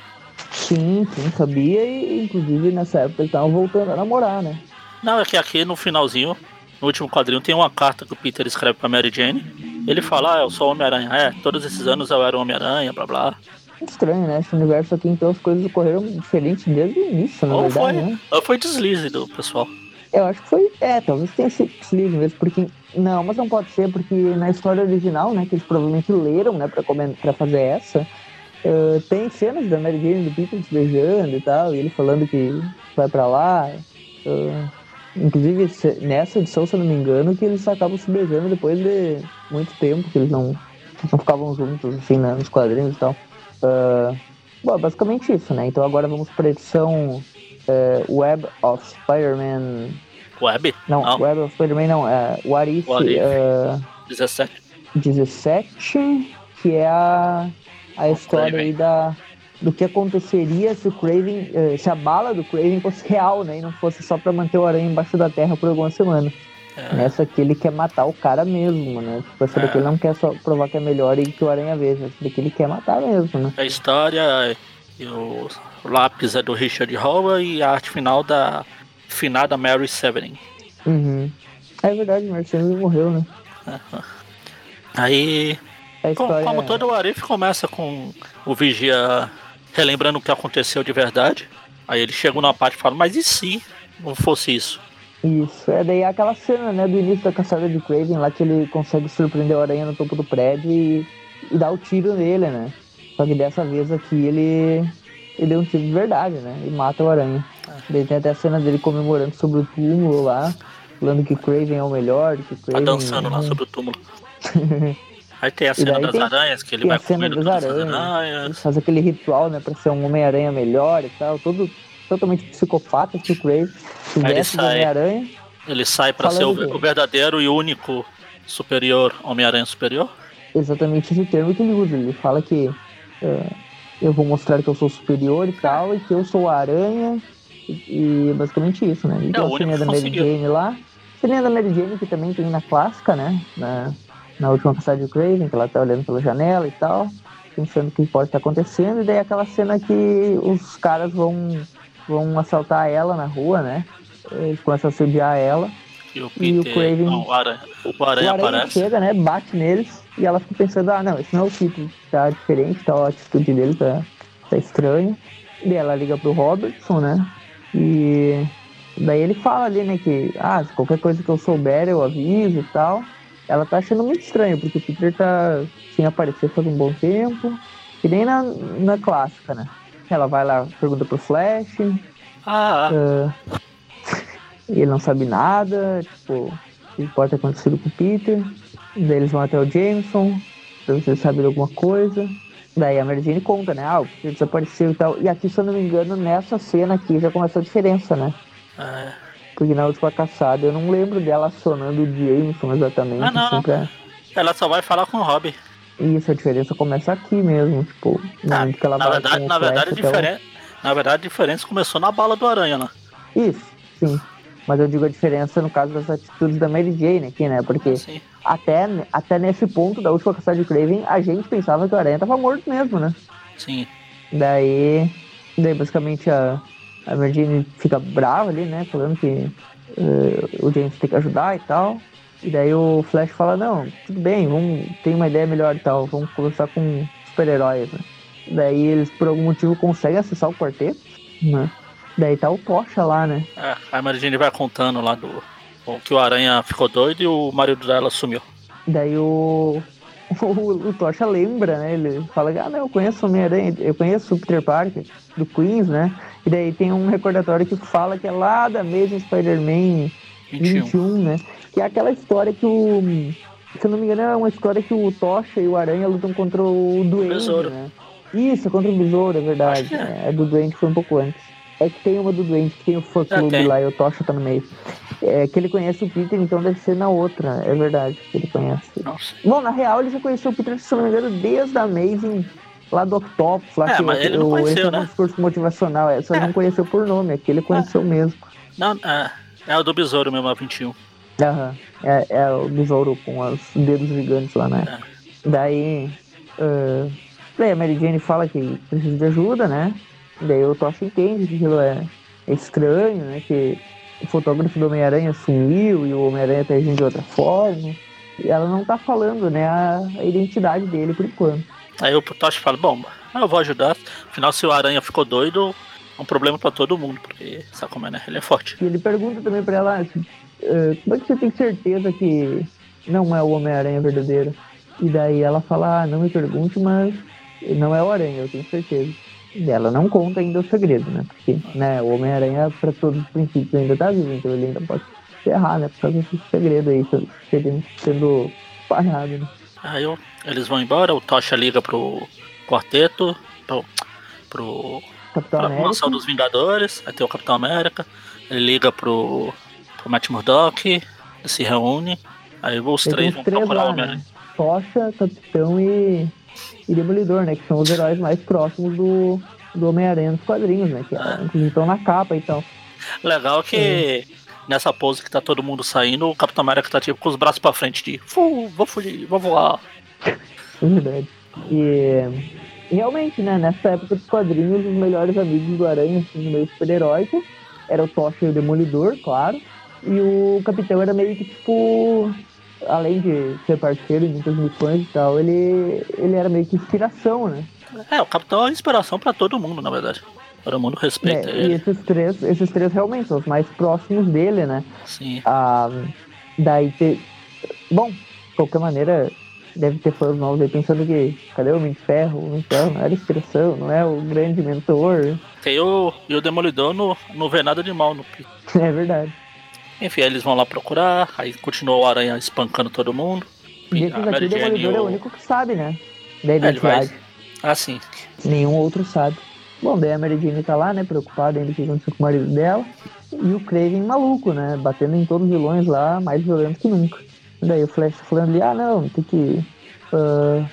sim, sim, sabia e inclusive nessa época eles estavam voltando a namorar, né? Não, é que aqui no finalzinho, no último quadrinho, tem uma carta que o Peter escreve pra Mary Jane. Ele fala, ah, eu sou Homem-Aranha. É, todos esses anos eu era Homem-Aranha, blá blá. Estranho, né? Esse universo aqui, então as coisas ocorreram diferentes desde o início, na Ou verdade, foi, né? ou foi deslize do pessoal. Eu acho que foi. É, talvez tenha sido deslize mesmo, porque. Não, mas não pode ser, porque na história original, né, que eles provavelmente leram, né, pra, comen- pra fazer essa, Uh, tem cenas da Mary Jane e do Peter se beijando e tal, e ele falando que vai pra lá. Uh, inclusive, nessa edição, se eu não me engano, que eles acabam se beijando depois de muito tempo, que eles não, não ficavam juntos, assim, né, nos quadrinhos e tal. Uh, bom, basicamente isso, né? Então agora vamos pra edição Web of Spider-Man. Web? Não, não, Web of Spider-Man não, é What If, What If 17. 17, que é a a história aí da, do que aconteceria se o Craven, eh, se a bala do Craven fosse real, né? E não fosse só pra manter o aranha embaixo da terra por algumas semanas. É. Nessa aqui ele quer matar o cara mesmo, né? Tipo, essa é. daqui ele não quer só provar que é melhor e que o aranha veja. Essa daqui ele quer matar mesmo, né? A história, o lápis é do Richard Howard e a arte final da finada Mary Severin. Uhum. É verdade, Mary Severin morreu, né? Aí como, como todo o Arif começa com o Vigia relembrando o que aconteceu de verdade. Aí ele chega numa parte e fala, mas e se não fosse isso? Isso, é daí aquela cena, né, do início da caçada de Craven lá que ele consegue surpreender o aranha no topo do prédio e, e dar o tiro nele, né? Só que dessa vez aqui ele ele deu um tiro de verdade, né? E mata o aranha. Ah. Daí tem até a cena dele comemorando sobre o túmulo lá, falando que Craven é o melhor, que Craven. Tá dançando é... lá sobre o túmulo. (laughs) Aí tem a cena das tem, aranhas, que ele vai comendo todas aranhas, as aranhas. Faz aquele ritual, né, pra ser um Homem-Aranha melhor e tal, todo totalmente psicopata que o Crave. Ele sai, Homem-Aranha. Ele sai pra ser o, o, verdadeiro e único superior, Homem-Aranha superior? Exatamente esse termo que ele usa. Ele fala que uh, eu vou mostrar que eu sou superior e tal, e que eu sou a aranha. E, e basicamente isso, né? E é, a ceninha da Mary Jane lá. A ceninha da Mary Jane que também tem na clássica, né? Na, na última passagem do Craven, que ela tá olhando pela janela e tal, pensando o que pode estar acontecendo, e daí aquela cena que os caras vão, vão assaltar ela na rua, né? Eles começam a sediar ela. E o, Peter, e o Craven. Não, o Aranha, o Aranha, o Aranha chega, né? Bate neles e ela fica pensando, ah não, esse não é o Peter, tá diferente, tá, a atitude dele tá, tá estranha. E ela liga pro Robertson, né? E daí ele fala ali, né, que ah, qualquer coisa que eu souber eu aviso e tal ela tá achando muito estranho, porque o Peter tá sem aparecer faz um bom tempo. Que nem na, na clássica, né? Ela vai lá, pergunta pro Flash. Ah. Uh, (laughs) ele não sabe nada, tipo, o que pode ter acontecido com o Peter. Daí eles vão até o Jameson, pra ver se ele sabe de alguma coisa. Daí a Mary Jane conta, né? Ah, o Peter desapareceu e tal. E aqui, se eu não me engano, nessa cena aqui já começa a diferença, né? Ah. Porque na última caçada eu não lembro dela acionando o Jameson exatamente. Ah, não. Assim, pra... Ela só vai falar com o Robbie. Isso, a diferença começa aqui mesmo, tipo, ah, que ela na verdade, na verdade, diferen... na verdade, a diferença começou na bala do aranha, né? Isso, sim. Mas eu digo a diferença no caso das atitudes da Mary Jane aqui, né? Porque ah, até, até nesse ponto da última caçada de Craven, a gente pensava que o aranha tava morto mesmo, né? Sim. Daí, daí basicamente a, a Virginia fica brava ali, né? Falando que uh, o James tem que ajudar e tal. E daí o Flash fala, não, tudo bem, vamos, tem uma ideia melhor e tal, vamos conversar com super-heróis, né? Daí eles, por algum motivo, conseguem acessar o quarteto, né? Daí tá o Tocha lá, né? É, a Mary vai contando lá do que o Aranha ficou doido e o marido dela sumiu. Daí o, (laughs) o, o Tocha lembra, né? Ele fala, ah, não, eu conheço o Homem-Aranha, eu conheço o Peter Parker, do Queens, né? E daí tem um recordatório que fala que é lá da mesma Spider-Man 21. 21, né? Que é aquela história que o. Se eu não me engano, é uma história que o Tocha e o Aranha lutam contra o Duende, né? Isso, contra o Besouro, é verdade. É. é. do Duende foi um pouco antes. É que tem uma do Duende, que tem o fã clube okay. lá e o Tocha tá no meio. É que ele conhece o Peter, então deve ser na outra, é verdade, que ele conhece. Nossa. Bom, na real ele já conheceu o Peter, se eu não me engano, desde a Amazing lá do Octopus, lá é, que mas ele não conheceu, esse né? é um discurso motivacional, é, só é. não conheceu por nome, aqui ele conheceu mesmo. Não, é, é o do Besouro mesmo, a 21. Aham, é, é o Besouro com os dedos gigantes lá, né? É. Daí, uh, daí a Mary Jane fala que precisa de ajuda, né? Daí o Tocha entende que aquilo é, é estranho, né? Que o fotógrafo do Homem-Aranha sumiu e o Homem-Aranha tá agindo de outra forma. E ela não tá falando, né, a identidade dele por enquanto. Aí o Tosh fala, bom, eu vou ajudar. Afinal, se o Aranha ficou doido, é um problema para todo mundo, porque sabe como é, né? Ele é forte. E ele pergunta também pra ela, uh, como é que você tem certeza que não é o Homem-Aranha verdadeiro? E daí ela fala, ah, não me pergunte, mas não é o Aranha, eu tenho certeza. Ela não conta ainda o segredo, né? Porque né, o Homem-Aranha, para todos os princípios, ainda tá vivo, então ele ainda pode se errar, né? Por causa desse segredo aí, sendo, sendo né? Aí eu, eles vão embora, o Tocha liga pro quarteto, pro, pro Capitão pra mansão dos Vingadores, aí tem o Capitão América, ele liga pro, pro Matt Murdock, se reúne, aí os três vão três procurar o lá, Homem-Aranha. né? Tocha, Capitão e, e Demolidor, né? Que são os heróis mais próximos do, do Homem-Aranha nos quadrinhos, né? Que Ah. inclusive estão na capa e tal. Legal que nessa pose que tá todo mundo saindo, o Capitão América tá tipo com os braços pra frente de Fu, vou fugir, vou voar. É verdade. E realmente, né? Nessa época dos quadrinhos, os melhores amigos do Aranha, assim, meio super-heróico, era o Tocha e o Demolidor, claro. E o Capitão era meio que tipo. Além de ser parceiro em muitas missões e tal, ele, ele era meio que inspiração, né? É, o Capitão é inspiração pra todo mundo, na verdade. Todo mundo respeita É, e ele. esses três, esses três realmente são os mais próximos dele, né? Sim. Ah, daí te... Bom, de qualquer maneira, deve ter fãs novos aí pensando que cadê o Homem de Ferro? O Homem de Ferro não era inspiração, não é o grande mentor. Tem o, e o Demolidor não, não vê nada de mal no Peter. (laughs) É verdade. Enfim, aí eles vão lá procurar, aí continua o Aranha espancando todo mundo. E A esses aqui, o Demolidor e é o o- único que sabe, né? Da É, ele vai. identidade. Ah, sim. Nenhum outro sabe. Bom, daí a Mary Jane tá lá, né? Preocupada ainda com o que aconteceu com o marido dela. E o Craven maluco, né? Batendo em todos os vilões lá, mais violento que nunca. Daí o Flash falando ali, ah não, tem que. ah,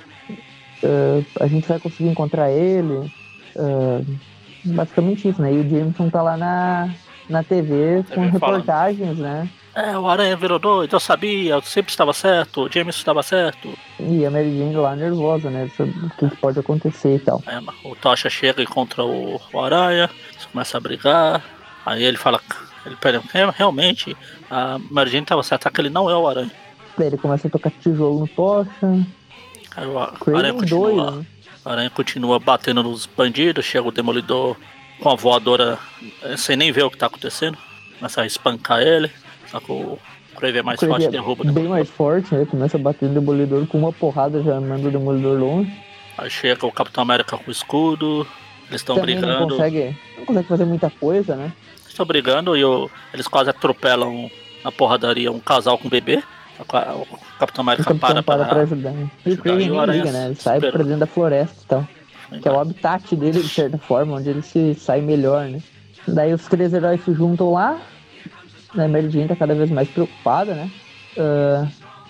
ah, a gente vai conseguir encontrar ele. Ah, basicamente isso, né? E o Jameson tá lá na, na TV com TV falando. reportagens, né? É, o Aranha virou doido, eu sabia, eu sempre estava certo, o James estava certo. E a Mary Jane lá nervosa, né? O que pode acontecer e tal. É, o Tocha chega e encontra o, o Aranha, eles começam a brigar. Aí ele fala, ele "É, realmente, a Mary Jane estava certa que ele não é o Aranha. Daí ele começa a tocar tijolo no Tocha. Aí o Aranha continua, doido, né? o Aranha continua batendo nos bandidos, chega o Demolidor com a voadora sem nem ver o que tá acontecendo. Começa a espancar ele, só que o Craven é mais forte e é derruba o bem Demolidor. mais forte, né? Começa a bater no Demolidor com uma porrada, já manda o Demolidor longe. Aí chega o Capitão América com o escudo, eles estão Também não brigando. consegue, não consegue fazer muita coisa, né? Estão brigando e o- eles quase atropelam na porradaria um casal com um bebê. O ca- O Capitão O América Capitão para para para. pra ajudar. né? E o o nem liga, né? Ele sai pra dentro da floresta e tal. Que é o habitat dele, de certa forma, onde ele se sai melhor, né? Daí os três heróis se juntam lá. A Mary Jane tá cada vez mais preocupada, né? Ah,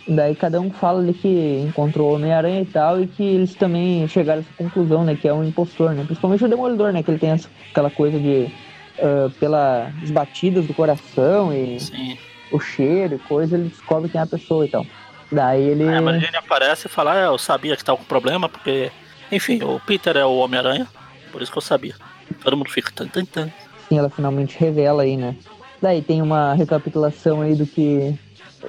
daí cada um fala ali que encontrou o Homem-Aranha e tal, e que eles também chegaram a essa conclusão, né? Que é um impostor, né? Principalmente o Demolidor, né? Que ele tem essa, aquela coisa de... ah, pelas batidas do coração e Sim. o cheiro e coisa, ele descobre quem é a pessoa e tal. Daí ele... Aí a Mary Jane aparece e fala, ah, eu sabia que tava com problema, porque. Enfim, o Peter é o Homem-Aranha, por isso que eu sabia. Todo mundo fica tan tan tan. Sim, ela finalmente revela aí, né? Daí tem uma recapitulação aí do que.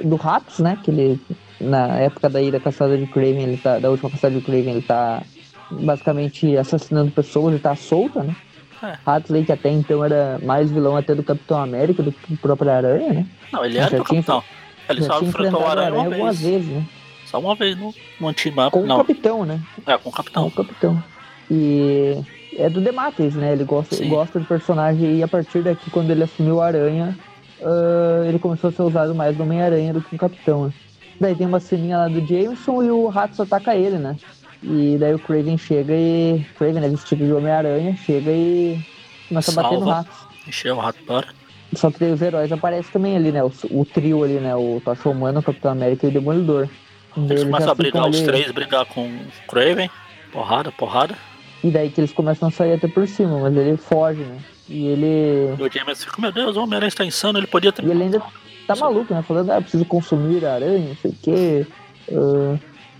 Do Ratos, né? Que ele. Na época daí da caçada de Craven, ele tá. Da última caçada de Craven, ele tá basicamente assassinando pessoas e tá solta, né? É. Ratos aí que até então era mais vilão até do Capitão América do que do próprio Aranha, né? Não, ele era o tinha capitão. Ele só enfrentou o Aranha uma algumas vez. vezes, né? Só uma vez no, no anti-map. Com o Não, Capitão, né? é, com o Com capitão. o Capitão. E é do Demates, né? Ele gosta, Sim. gosta do personagem e a partir daqui, quando ele assumiu o Aranha, ah, ele começou a ser usado mais no Homem-Aranha do que no Capitão, né? Daí tem uma ceninha lá do Jameson e o Ratos ataca ele, né? E daí o Craven chega e. Craven, né, vestido de Homem-Aranha, chega e começa a bater no Salva. Ratos. Encheu o rato para. Só que daí os heróis aparecem também ali, né? O, o trio ali, né? O Tocha Humano, o Capitão América e o Demolidor. Eles eles começam a brigar, os três brigar com o Craven. Porrada, porrada. E daí que eles começam a sair até por cima, mas ele foge, né? E ele. E o James fica, meu Deus, o Homem-Aranha está insano, ele podia ter. E ele ainda tá maluco, né? Falando, ah, preciso consumir a aranha, não sei o quê. ah,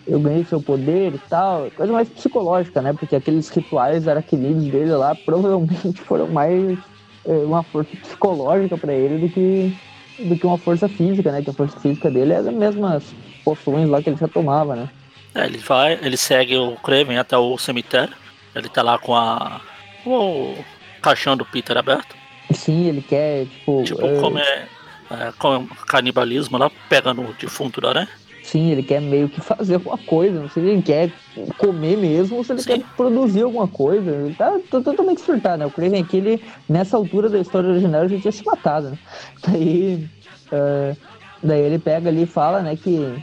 eu ganhei seu poder e tal. Coisa mais psicológica, né? Porque aqueles rituais aracnídeos dele lá provavelmente (laughs) foram mais é, uma força psicológica pra ele do que, do que uma força física, né? Que a força física dele é as mesmas poções lá que ele já tomava, né? É, ele vai, ele segue o Craven até o cemitério. Ele tá lá com a. o caixão do Peter aberto. Sim, ele quer, tipo. Tipo, ah, como é, é como canibalismo lá, pegando o defunto da aranha. Sim, ele quer meio que fazer alguma coisa. Não sei se ele quer comer mesmo ou se ele Sim. quer produzir alguma coisa. Ele tá, tá totalmente surtado, né? O Craven aqui, ele, nessa altura da história original, já tinha se matado, né? (laughs) Daí, uh, daí ele pega ali e fala, né, que,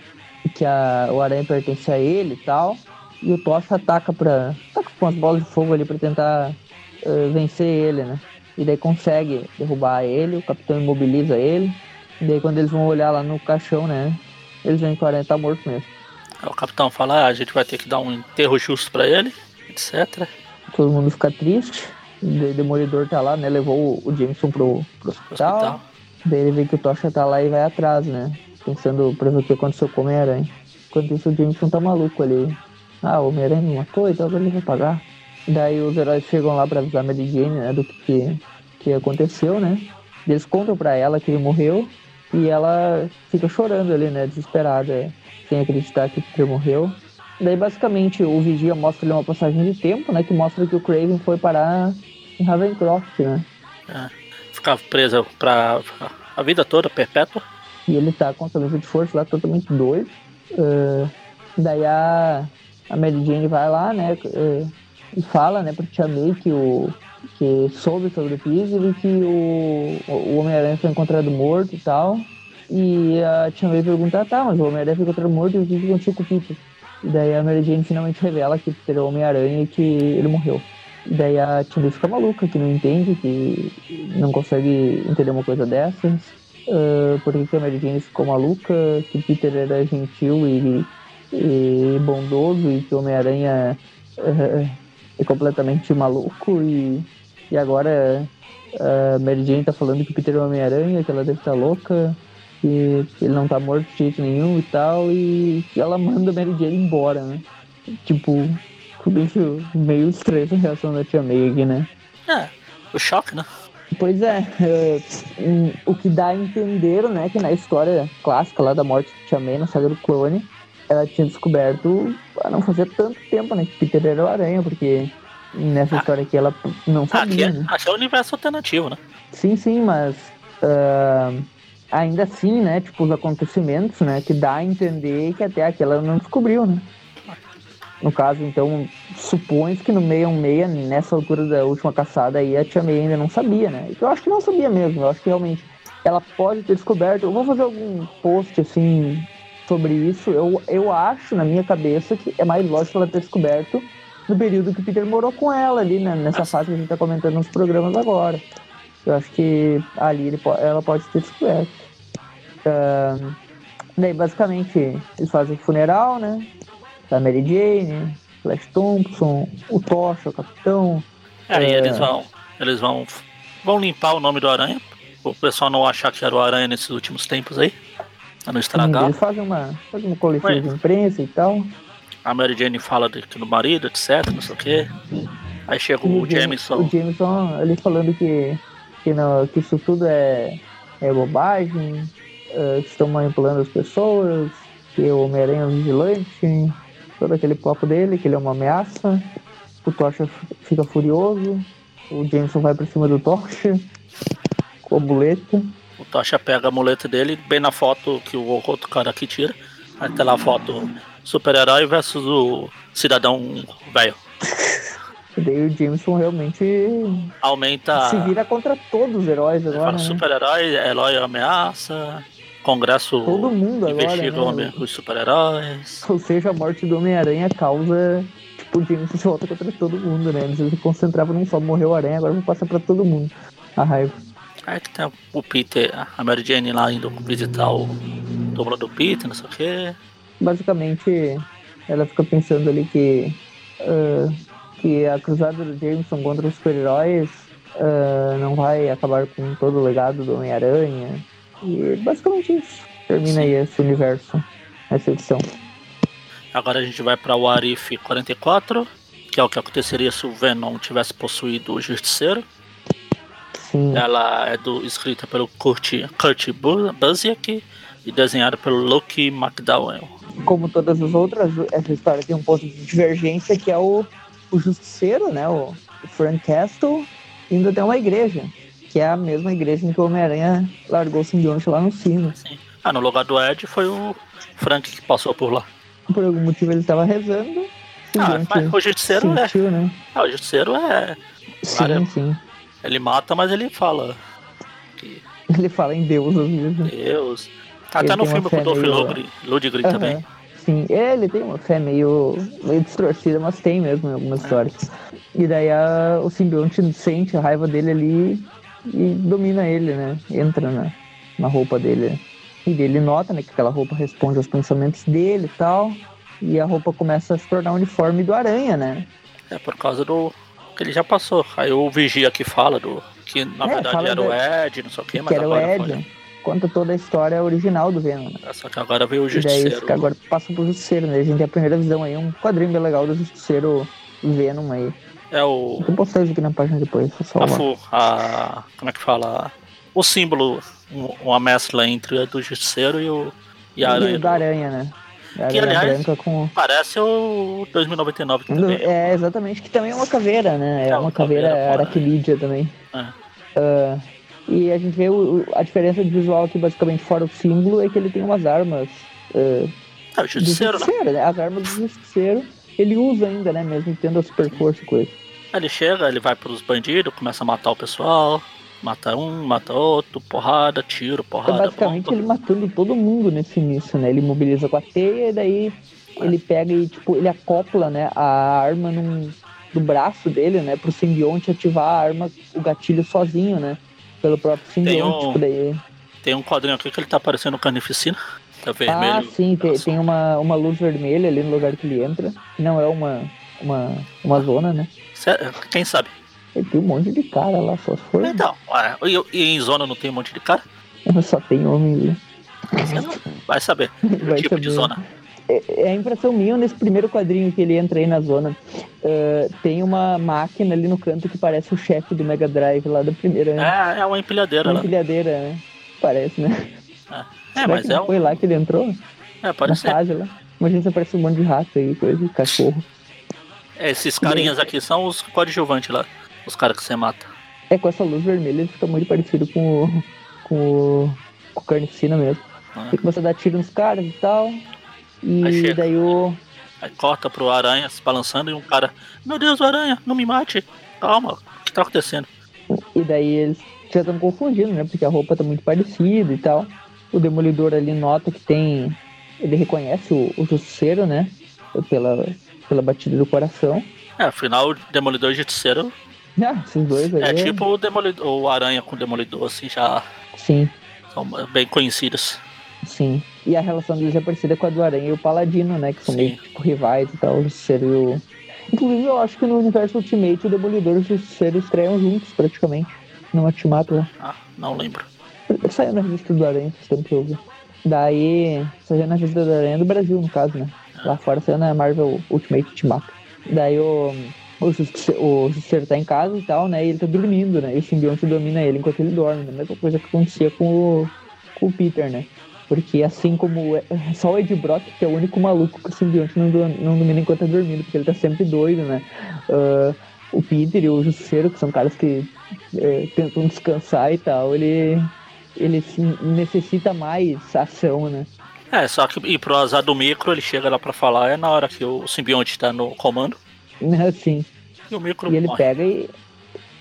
que a, o aranha pertence a ele e tal. E o Tocha ataca pra. ataca com as bolas de fogo ali pra tentar uh, vencer ele, né? E daí consegue derrubar ele, o capitão imobiliza ele. E daí quando eles vão olhar lá no caixão, né? Eles veem que o aranha tá morto mesmo. O capitão fala, ah, a gente vai ter que dar um enterro justo pra ele, etc. Todo mundo fica triste. O Demolidor tá lá, né? Levou o Jameson pro, pro hospital. hospital. Daí ele vê que o Tocha tá lá e vai atrás, né? Pensando pra ver o que aconteceu com o Homem-Aranha. Enquanto isso, o Jameson tá maluco ali. Ah, o Homem-Aranha me matou, então agora ele vai pagar. Daí os heróis chegam lá pra avisar a Mary Jane, né? Do que, que aconteceu, né? Eles contam pra ela que ele morreu. E ela fica chorando ali, né? Desesperada, sem acreditar que Peter morreu. Daí, basicamente, o Vigia mostra ali uma passagem de tempo, né? Que mostra que o Craven foi parar em Ravencroft, né? É, ficava preso pra a vida toda, perpétua. E ele tá com a camisa de força lá, totalmente doido. Uh, daí a, a Mary Jane vai lá, né? E fala, né, pra Tia May que o, que soube sobre o Peter e que o, o Homem-Aranha foi encontrado morto e tal. E a Tia May pergunta, ah, tá, mas o Homem-Aranha foi encontrado morto e o que aconteceu com o Peter? E daí a Mary Jane finalmente revela que Peter o Homem-Aranha e que ele morreu. E daí a Tia May fica maluca, que não entende, que não consegue entender uma coisa dessas. Uh, por que a Mary Jane ficou maluca, que Peter era gentil e, e bondoso e que o Homem-Aranha uh, é completamente maluco e, e agora a Mary Jane tá falando que o Peter é Homem-Aranha, que ela deve estar tá louca, que ele não tá morto de jeito nenhum e tal, e que ela manda a Mary Jane embora, né? Tipo, bicho meio estranho a reação da Tia May aqui, né? É, o choque, né? Pois é, é, o que dá a entender, né, que na história clássica lá da morte da Tia May, na saga do clone, ela tinha descoberto não fazia tanto tempo, né? Que Peter era o Aranha, porque nessa ah, história aqui ela não sabia. Aqui é, né? aqui é o universo alternativo, né? Sim, sim, mas uh, ainda assim, né? Tipo, os acontecimentos, né? Que dá a entender que até aqui ela não descobriu, né? No caso, então, supõe que no meio meia, nessa altura da última caçada aí, a Tia May ainda não sabia, né? Eu acho que não sabia mesmo, eu acho que realmente ela pode ter descoberto. Eu vou fazer algum post assim sobre isso, eu, eu acho, na minha cabeça, que é mais lógico ela ter descoberto no período que o Peter morou com ela ali, né, nessa fase que a gente tá comentando nos programas agora. Eu acho que ali ele, ela pode ter descoberto. Uh, daí, basicamente, eles fazem o funeral, né? Da Mary Jane, Flash Thompson, o Tocha, o Capitão. É, eles vão, eles vão, vão limpar o nome do Aranha, o pessoal não achar que era o Aranha nesses últimos tempos aí. Pra não estragar. Fazem uma, fazem uma coletiva de imprensa e tal. A Mary Jane fala de, do marido, etc, não sei o quê. Aí chega o, o Jameson. O Jameson, ele falando que, que, não, que isso tudo é, é bobagem, uh, que estão manipulando as pessoas, que o Homem-Aranha é um vigilante, todo aquele papo dele, que ele é uma ameaça. O Tocha fica furioso, o Jameson vai pra cima do Tocha (laughs) com a muleta. O Tocha pega a muleta dele, bem na foto que o outro cara aqui tira. Aí tem lá a foto super-herói versus o cidadão velho. (laughs) Daí o Jameson realmente aumenta. Se vira contra todos os heróis agora. Né? Super-herói, herói ameaça. Congresso Todo mundo investiga agora, né? os super-heróis. (laughs) Ou seja, a morte do Homem-Aranha causa. Tipo, o Jameson se volta contra todo mundo, né? Ele se concentrava num só, morreu o Aranha, agora vai passar pra todo mundo. A raiva. Aí que tem o Peter, a Mary Jane lá indo visitar o túmulo do Peter, não sei o quê. Basicamente, ela fica pensando ali que, uh, que a cruzada do Jameson contra os super-heróis uh, não vai acabar com todo o legado do Homem-Aranha. E basicamente isso. Termina Sim. aí esse universo, essa edição. Agora a gente vai para o Arif 44, que é o que aconteceria se o Venom tivesse possuído o Justiceiro. Sim. Ela é do, escrita pelo Kurt, Kurt Busiek e desenhada pelo Luke McDowell. Como todas as outras, essa história tem um ponto de divergência que é o, o Justiceiro, né? O, Frank Castle, indo até uma igreja, que é a mesma igreja em que o Homem-Aranha largou o simbionte lá no sino. Sim. Ah, no lugar do Ed foi o Frank que passou por lá. Por algum motivo ele tava rezando. Ah, mas o justiceiro é. sentiu, né? Ah, o justiceiro é. Sim, sim. Ele mata, mas ele fala. Que Ele fala em Deus às vezes. né? Deus. Tá Ele até no tem uma filme com o Dolph meio- Aham. também. Sim, é, ele tem uma fé meio, meio distorcida, mas tem mesmo em algumas histórias. E daí a- o simbionte sente a raiva dele ali e domina ele, né? Entra na, na roupa dele. E ele nota né, que aquela roupa responde aos pensamentos dele e tal. E a roupa começa a se tornar o uniforme do aranha, né? É por causa do. Que ele já passou. Aí o Vigia que fala do. que na É, verdade era o da- Ed, não sei o que, mas que era o agora Ed. foi. Conta toda a história original do Venom. Né? Só que agora veio o E daí Justiceiro. que agora passa pro Justiceiro, né? A gente tem a primeira visão aí, um quadrinho bem legal do Justiceiro Venom aí. É o. Postar isso aqui na página depois, só A, fu- a- como é que fala? O símbolo, um- uma mescla entre a do Justiceiro e o. E a E aranha. o da do- aranha, né? A Que, aliás, com. Parece o 2099 que também. É, exatamente, que também é uma caveira, né? É, É uma caveira, caveira, pô, aracnídea também. É. Ah, e a gente vê o- a diferença de visual aqui, basicamente, fora o símbolo, é que ele tem umas armas ah, É o Justiceiro, né? né? As armas do justiceiro ele usa ainda, né? Mesmo tendo a super força e coisa. Ele chega, ele vai pros bandidos, começa a matar o pessoal. Mata um, mata outro, porrada, tiro, É porrada. basicamente bomba. ele matando todo mundo nesse início, né? Ele mobiliza com a teia e daí ele pega e, tipo, ele acopla, né, a arma num, do braço dele, né, pro simbionte ativar a arma, o gatilho sozinho, né? Pelo próprio simbionte, um tipo, daí... Tem um quadrinho aqui que ele tá parecendo carnificina. Tá Ah, vermelho. sim, tem, tem uma, uma luz vermelha ali no lugar que ele entra. Não é uma, uma, uma zona, né? Quem sabe? Tem um monte de cara lá, só se for. Então, e, e em zona não tem um monte de cara? (laughs) Só tem homem vai saber. (laughs) Vai tipo de saber. zona. É, é a impressão minha nesse primeiro quadrinho que ele entra aí na zona. eh, tem uma máquina ali no canto que parece o chefe do Mega Drive lá da primeira É, é uma empilhadeira uma lá. empilhadeira, né? Parece, né? É, Será mas é um. foi lá que ele entrou? É, Na pode ser. fase lá. Imagina se aparece um monte de rato aí, coisa de cachorro. É, esses carinhas aqui são os coadjuvantes lá. Os caras que você mata. É, com essa luz vermelha ele fica muito parecido com o. com o. com o Carnificina mesmo. né? Você começa a dar tiro nos caras e tal. E chega. daí o. Aí corta pro aranha se balançando e um cara. Meu Deus, o aranha, não me mate. Calma, o que tá acontecendo? E daí eles já estão confundindo, né? Porque a roupa tá muito parecida e tal. O Demolidor ali nota que tem. Ele reconhece o, o Justiceiro, né? Pela, pela batida do coração. É, afinal, o Demolidor e o Justiceiro Ah, esses dois aí. é tipo o Demolidor, o Aranha com o Demolidor, assim, já Sim, são bem conhecidos. sim. E a relação deles é parecida com a do Aranha e o Paladino, né? Que são Sim. meio tipo, rivais e tal. O. Inclusive, eu acho que no universo Ultimate o Demolidor e o Justiceiro estreiam juntos, praticamente. No Ultimato lá. Ah, não lembro. Saiu na revista do Aranha, faz tempo que eu vi. Daí, saiu na revista do Aranha do Brasil, no caso, né? Lá fora saiu na Marvel Ultimate Ultimato. Daí o, o, o tá em casa e tal, né? E ele tá dormindo, né? E o simbionte domina ele enquanto ele dorme. né? A mesma coisa que acontecia com o, com o Peter, né? Porque assim como é- só o Ed Brock, que é o único maluco que o simbionte não, não domina enquanto tá dormindo, porque ele tá sempre doido, né? Ah, o Peter e o Justiceiro, que são caras que é, tentam descansar e tal, ele, ele necessita mais ação, né? É, só que e pro azar do micro, ele chega lá pra falar, é na hora que o simbionte tá no comando. (laughs) Assim, E o micro e ele morre. pega e.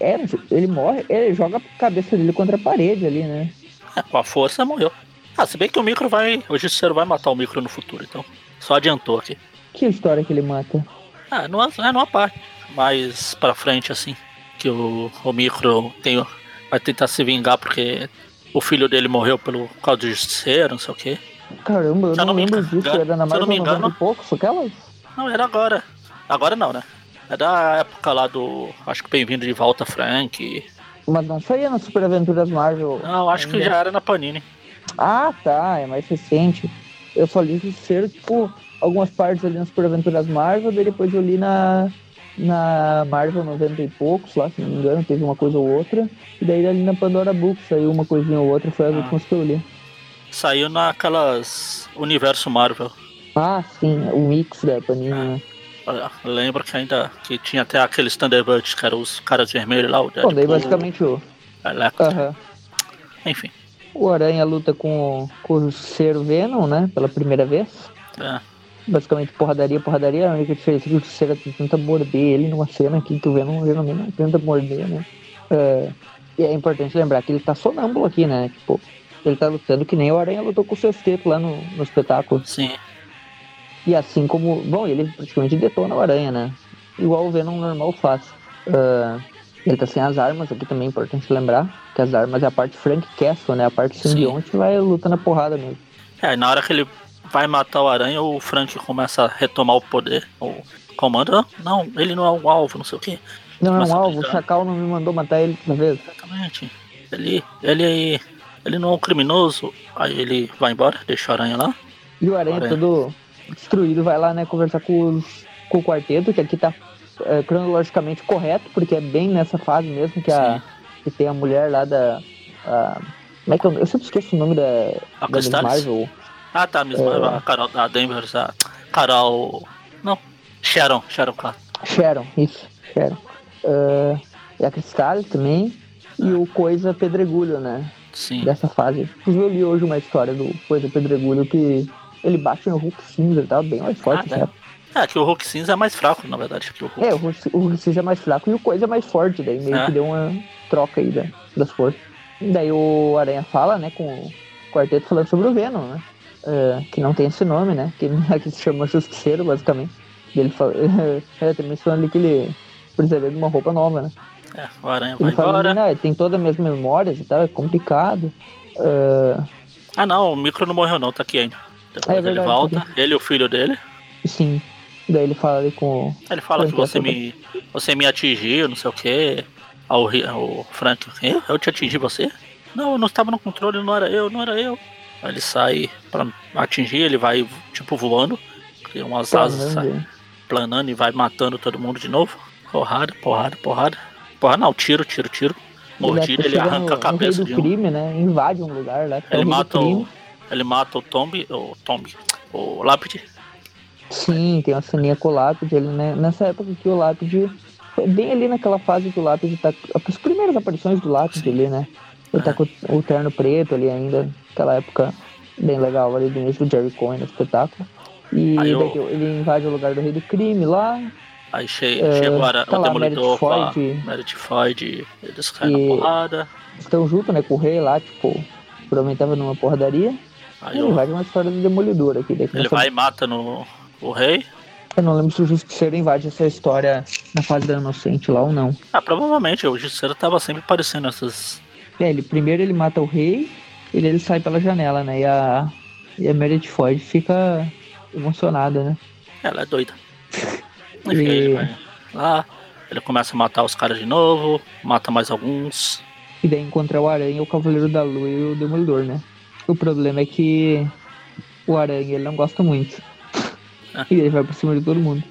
É, ele morre, ele joga a cabeça dele contra a parede ali, né? É, com a força morreu. Ah, se bem que o micro vai. O Justiceiro vai matar o micro no futuro, então. Só adiantou aqui. Que história que ele mata? Ah, numa, é numa parte. Mais pra frente, assim. Que o, o micro tem, vai tentar se vingar porque o filho dele morreu pelo por causa do Justiceiro, não sei o quê. Caramba, eu não, não lembro engano- disso, era na se eu não Marvel me 90 engano- e poucos, aquelas? Não, era agora. Agora não, né? É da época lá do. Acho que Bem-vindo de volta, Frank. Mas não saía nas Super Aventuras Marvel. Não, acho que ainda. já era na Panini. Ah, tá, é mais recente. Eu só li Justiceiro, tipo, algumas partes ali nas Super Aventuras Marvel, daí depois eu li na, na Marvel 90 e poucos, lá, se não me engano, teve uma coisa ou outra. E daí ali na Pandora Books saiu uma coisinha ou outra, foi as Ah. últimas que eu li. Saiu naquelas. Universo Marvel. Ah, sim, o mix da Panini, né? Olha, Lembro que ainda que tinha até aqueles Thunderbirds, que eram os caras vermelhos lá, o Bom, daí Deadpool, basicamente o. Aham. enfim. o Aranha luta com, com o Ser Venom, né? Pela primeira vez. É. Basicamente porradaria, porradaria. A única diferença é que o Cera tenta morder ele numa cena aqui que o Venom geralmente tenta morder, né? É, e é importante lembrar que ele tá sonâmbulo aqui, né? Tipo, ele tá lutando que nem o Aranha lutou com o Sexteto lá no, no espetáculo. Sim. E assim como. Bom, ele praticamente detona o Aranha, né? Igual o Venom normal faz. Uh, ele tá sem as armas, aqui também é importante lembrar que as armas é a parte Frank Castle, né? A parte simbionte Sim. vai lutando na porrada mesmo. É, na hora que ele vai matar o Aranha, o Frank começa a retomar o poder. O comando, não, ele não é um alvo, não sei o quê. Não é um alvo, o Chacal não me mandou matar ele outra vez. Exatamente. Ele, ele, ele não é um criminoso, aí ele vai embora, deixa o Aranha lá. E o Aranha, o Aranha. todo destruído vai lá, né, conversar com, os, com o quarteto, que aqui tá é, cronologicamente correto, porque é bem nessa fase mesmo que, a, que tem a mulher lá da. A, como é que eu, eu sempre esqueço o nome da, a da Miss Marvel. Ah, tá, Miss é... Marvel, a Carol, a Denver, a Carol. Não, Sharon, Sharon Clark. Sharon, isso, Sharon. Uh, e a Cristal também. E o Coisa Pedregulho, né? Sim. Dessa fase. Eu li hoje uma história do Coisa Pedregulho que ele bate no Hulk cinza, ele tava bem mais forte, ah, é. é, que o Hulk cinza é mais fraco, na verdade. Que o Hulk. É, o Hulk, o Hulk cinza é mais fraco e o Coisa é mais forte, daí meio é. que deu uma troca aí da, das forças. Daí o Aranha fala, né, com o quarteto falando sobre o Venom, né? Uh, que não tem esse nome, né? Que (laughs) se chama Justiceiro, basicamente. E ele fala, é, tem mencionando ali que ele precisaria de uma roupa nova, né? É, o Aranha ele vai fala, embora. Né, tem todas as minhas memórias e tal, é complicado. Uh... Ah não, o micro não morreu não, tá aqui ainda. Depois é verdade, ele volta, tá ele e o filho dele. Sim. Daí ele fala ali com. Ele fala que você me. Você me atingiu, não sei o que. Ao, ao Frank, eu te atingi você? Não, eu não estava no controle, não era eu, não era eu. Aí ele sai pra atingir, ele vai tipo voando, cria umas planando, asas, sai, planando e vai matando todo mundo de novo. Porrada, porrada, porrada. Porrada não, tiro, tiro, tiro. Mordida, ele, ele arranca no, a cabeça no de um. crime, né? Invade um lugar lá. Ele mata o, ele mata o Tomb, o Tomb, o Lápide. Sim, tem uma ceninha com o Lápide. Ele, né? Nessa época que o Lápide foi bem ali naquela fase que o Lápide tá. As primeiras aparições do Lápide ali, né? Ele tá é. tá com o terno preto ali ainda, aquela época bem legal ali do início do Jerry Cohen no espetáculo. E eu... ele invade o lugar do rei do crime lá. Aí che é, chega agora tá o Demolidor com a Meredith Floyd, eles caem na porrada. Estão junto, né, com o rei lá, tipo, provavelmente tava numa porradaria. Aí ele eu... vai de uma história do Demolidor aqui. Ele vai e mata no, o rei. Eu não lembro se o Justiceiro invade essa história na fase da Inocente lá ou não. Ah, provavelmente, o Justiceiro tava sempre aparecendo nessas... É, ele, primeiro ele mata o rei, ele, ele sai pela janela, né, e a, e a Meredith Floyd fica emocionada, né? Ela é doida. (laughs) Enfim, e... ele vai lá, ele começa a matar os caras de novo, mata mais alguns. E daí encontra o Aranha, o Cavaleiro da Lua e o Demolidor, né? O problema é que o Aranha ele não gosta muito. É. E ele vai por cima de todo mundo.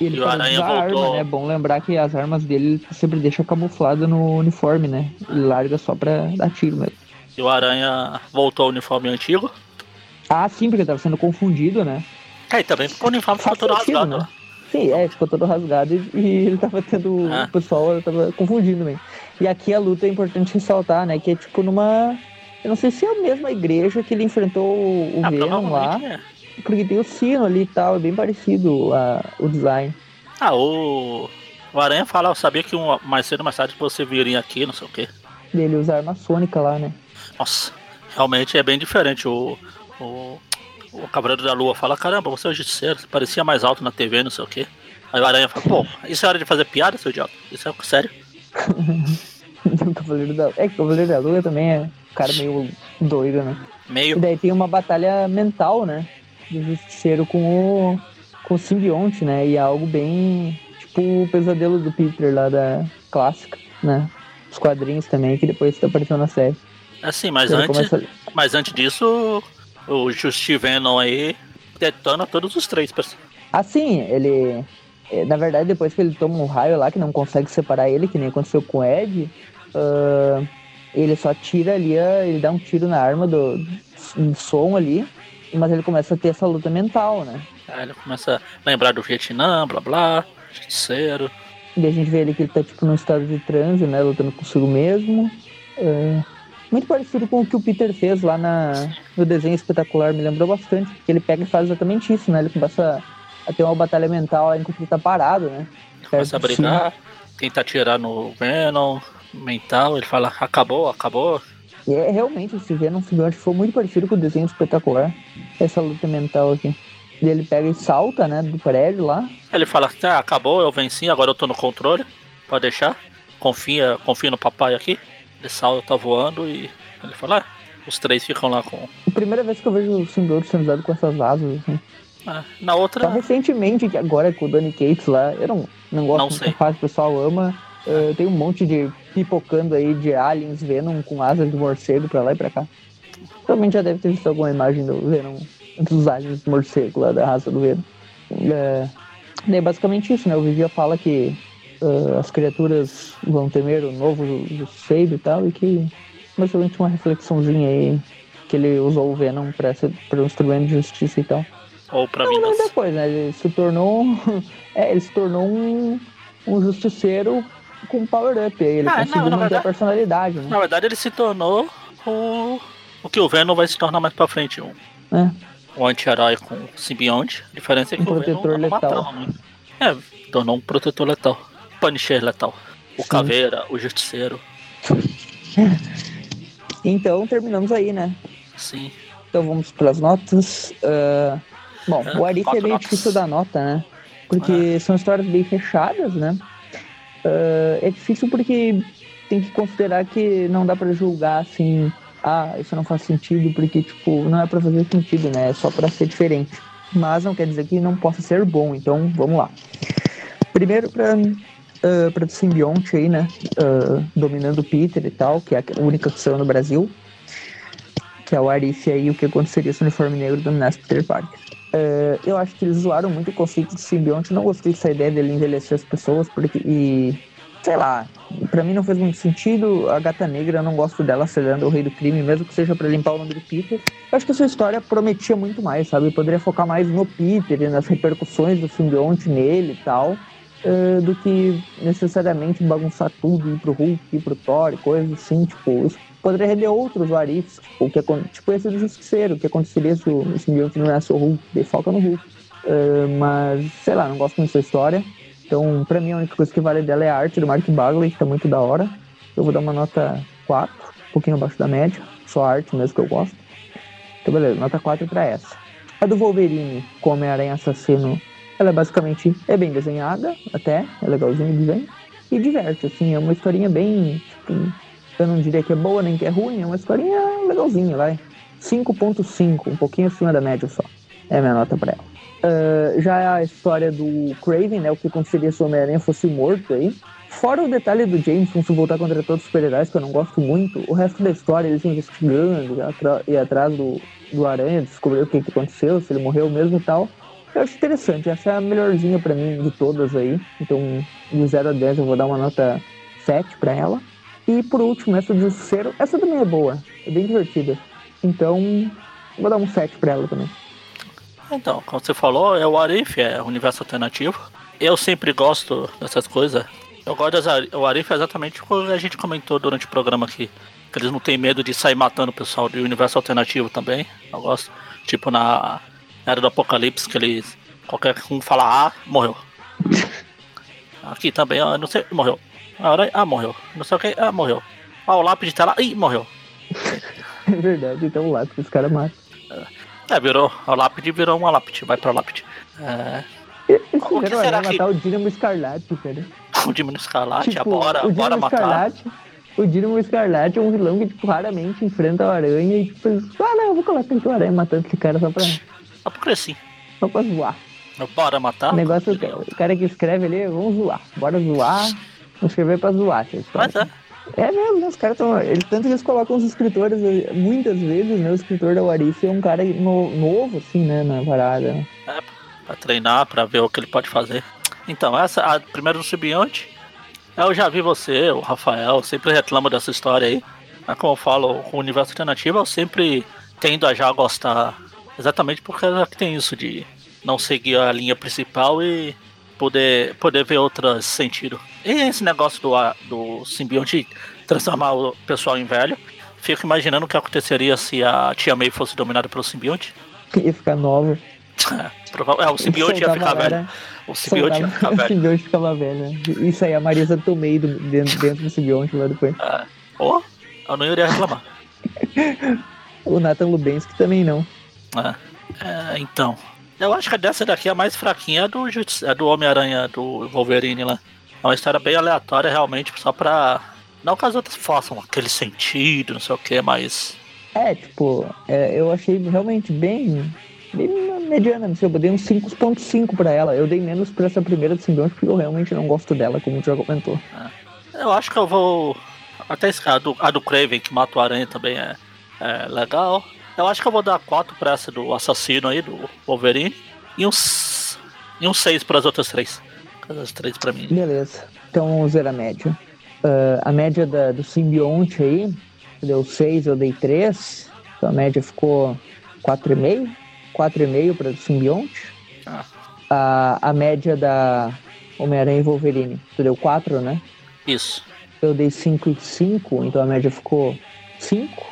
E ele e o Aranha voltou... arma, né? É bom lembrar que as armas dele sempre deixa camuflado no uniforme, né? Ele larga só pra dar tiro mesmo. E o Aranha voltou ao uniforme antigo? Ah, sim, porque tava sendo confundido, né? É, e também porque o uniforme ficou todo rasgado, né? Sim, é, ficou todo rasgado e, e ele tava tendo. É. O pessoal tava confundindo mesmo. E aqui a luta é importante ressaltar, né? Que é tipo numa. Eu não sei se é a mesma igreja que ele enfrentou o ah, Venom lá. É. Porque tem o sino ali e tal, é bem parecido a, o design. Ah, o. O Aranha fala, eu sabia que um, mais cedo ou mais tarde você viria aqui, não sei o quê. Ele usa arma sônica lá, né? Nossa, realmente é bem diferente. O, o, o Cavaleiro da Lua fala, caramba, você é o justiceiro, você parecia mais alto na TV, não sei o quê. Aí o Aranha fala, pô, isso é hora de fazer piada, seu idiota? Isso é sério? (laughs) o Cavaleiro da... É que o Cavaleiro da Lua também é um cara meio doido, né? Meio. E daí tem uma batalha mental, né? Do justiceiro com o, com o simbionte, né? E é algo bem. Tipo o pesadelo do Peter lá da clássica, né? Os quadrinhos também, que depois apareceu na série. Assim, mas antes, começa... mas antes disso, o Justi Venom aí detona todos os três. Ah, sim, ele. É, na verdade, depois que ele toma um raio lá que não consegue separar ele, que nem aconteceu com o Ed, uh, ele só tira ali, ele dá um tiro na arma do, do som ali, mas ele começa a ter essa luta mental, né? Aí ele começa a lembrar do Vietnã, blá blá, justiceiro. E a gente vê ali que ele tá tipo num estado de transe, né? Lutando consigo mesmo. Uh, Muito parecido com o que o Peter fez lá na, no desenho espetacular, me lembrou bastante, porque ele pega e faz exatamente isso, né? Ele começa a ter uma batalha mental enquanto ele tá parado, né? Começa a brigar, tenta atirar no Venom, mental, ele fala, acabou, acabou. E é realmente, esse Venom simbionte foi muito parecido com o desenho espetacular, essa luta mental aqui. E ele pega e salta, né, do prédio lá. Ele fala, ah, acabou, eu venci, agora eu tô no controle, pode deixar. Confia, confia no papai aqui. Ele salta, tá voando e ele fala, ah, os três ficam lá com. Primeira vez que eu vejo o simbionte sendo usado com essas asas, assim. Ah, na outra. Só recentemente, que agora com o Danny Cates lá, eu não, não gosto Não sei. fácil, o pessoal ama. Uh, tem um monte de pipocando aí de aliens Venom com asas de morcego pra lá e pra cá. Provavelmente já deve ter visto alguma imagem do Venom, dos aliens morcego lá da raça do Venom. É, daí basicamente isso, né? O Vigia fala que uh, as criaturas vão temer o novo Seido e tal, e que basicamente uma reflexãozinha aí que ele usou o Venom pra, ser, pra um instrumento de justiça e tal. Ou pra Não, mas vingança. depois, né? Ele se tornou. (laughs) é, ele se tornou um, um justiceiro com power-up. Aí ele Ah, conseguiu não, manter a verdade- personalidade, né? Na verdade, ele se tornou o. O que o Venom vai se tornar mais pra frente. Um, É. um anti-herói com simbionte. A diferença é que Um o Venom protetor não letal. muito. É, tornou um protetor letal. Punisher letal. O Sim. Caveira, o Justiceiro. (laughs) Então terminamos aí, né? Sim. Então vamos para as notas. Ah, bom, É, o Arif é meio notas. difícil dar nota, né? Porque são histórias bem fechadas, né? Ah, é difícil porque tem que considerar que não dá pra julgar assim, ah, isso não faz sentido, porque, tipo, não é pra fazer sentido, né? É só pra ser diferente. Mas não quer dizer que não possa ser bom, então vamos lá. Primeiro pra, ah, pra simbionte aí, né? Ah, dominando Peter e tal, que é a única saiu no Brasil que é o Arif aí, o que aconteceria se o uniforme negro dominasse Peter Parker. É, eu acho que eles zoaram muito o conceito de simbionte, não gostei dessa ideia dele envelhecer as pessoas, porque, e, sei lá, pra mim não fez muito sentido, a Gata Negra, eu não gosto dela acelerando o Rei do Crime, mesmo que seja pra limpar o nome do Peter. Eu acho que essa história prometia muito mais, sabe, eu poderia focar mais no Peter e nas repercussões do simbionte nele e tal, é, do que necessariamente bagunçar tudo, ir pro Hulk, ir pro Thor, coisas assim, tipo, isso poderia render outros warifs, tipo, o que, tipo esse do Justiceiro, o que aconteceria se o simbionte não é o Hulk, daí foca no Hulk. É, mas, sei lá, não gosto muito dessa história. Então, pra mim, a única coisa que vale dela é a arte do Mark Bagley, que tá muito da hora. Eu vou dar uma nota 4, um pouquinho abaixo da média, só arte mesmo que eu gosto. Então, beleza, nota 4 pra essa. A do Wolverine, com Homem-Aranha Assassino, ela é basicamente é bem desenhada, até, é legalzinho o desenho. E diverte, assim, é uma historinha bem, tipo, eu não diria que é boa nem que é ruim, é uma historinha legalzinha, vai. 5.5, um pouquinho acima da média só. É a minha nota pra ela. Ah, já a história do Craven, né? O que aconteceria se o Homem-Aranha fosse morto aí. Fora o detalhe do Jameson se voltar contra todos os super-heróis, que eu não gosto muito, o resto da história, eles investigando, ir atrás do, do Aranha, descobrir o que, que aconteceu, se ele morreu mesmo e tal. Eu acho interessante, essa é a melhorzinha pra mim de todas aí. Então, de 0 a 10 eu vou dar uma nota 7 pra ela. E por último, essa do Justiceiro, essa também é boa, é bem divertida. Então, vou dar um 7 pra ela também. Então, como você falou, é o Arif, é o universo alternativo. Eu sempre gosto dessas coisas. Eu gosto das Ari- o Arif é exatamente o que a gente comentou durante o programa aqui. Que eles não têm medo de sair matando o pessoal do universo alternativo também. Eu gosto. Tipo na Era do Apocalipse, que eles. Qualquer um fala ah, morreu. (laughs) Aqui também, ó, não sei, morreu. A hora, ah, morreu. Não sei o que, ah, morreu. Ah, o lápide tá lá, ih, morreu. (laughs) É verdade, então lá que os caras matam. É, virou. A lápide virou uma lápide, vai pra lápide. É. Eles O fizeram será aranha que- matar o Dínamo Escarlate, cara. (laughs) O Dino Escarlate, Tipo, bora, o bora Dínamo matar. Escarlate, o Dínamo Escarlate é um vilão que, tipo, raramente enfrenta o Aranha e, tipo, ah, não, eu vou colocar aqui o Aranha matando esse cara só pra, Só porque sim. só pra zoar. Bora matar. O negócio, o cara que escreve ali, vamos zoar. Bora zoar. (laughs) Escrever pra zoar. Mas é. É mesmo, né? Os caras estão. Eles, tanto que eles colocam os escritores, eh, muitas vezes, né? O escritor da Warif é um cara no- novo, assim, né? Na parada. É, pra treinar, pra ver o que ele pode fazer. Então, essa, a primeira do Simbionte, eu já vi você, o Rafael, sempre reclama dessa história aí. Mas como eu falo, o universo alternativo eu sempre tendo a já gostar. Exatamente porque é tem isso de não seguir a linha principal e poder, poder ver outros sentidos. E esse negócio do, do simbionte transformar o pessoal em velho. fico imaginando o que aconteceria se a Tia May fosse dominada pelo simbionte. (laughs) Ia ficar nova. (laughs) é, o simbionte ia ficar velho. O simbionte ia ficar velho. (laughs) O simbionte ficava velho, né? Isso aí, a Marisa Tomei do, dentro, dentro do simbionte lá depois. É. Oh, eu não iria reclamar. o Nathan Lubensky também não. É. é, então. Eu acho que dessa daqui é a mais fraquinha é do, é do Homem-Aranha, do Wolverine lá. É uma história bem aleatória, realmente, só pra. Não que as outras façam aquele sentido, não sei o que, mas. É, tipo, é, eu achei realmente bem, bem mediana, não sei, eu dei um 5.5 pra ela. Eu dei menos pra essa primeira do simbionte porque eu realmente não gosto dela, como tu já comentou. É. Eu acho que eu vou. Até a do, a do Craven, que mata o Aranha, também é, é legal. Eu acho que eu vou dar 4 pra essa do assassino aí, do Wolverine. E uns. E uns 6 pras outras três. As três pra mim. Beleza. Então vamos ver a média. Uh, a média da, do simbionte aí deu 6, eu dei 3. Então a média ficou 4,5. 4,5 para o simbionte. Ah. A, a média da Homem-Aranha e Wolverine, tu deu 4, né? Isso. Eu dei 5 e 5, então a média ficou 5.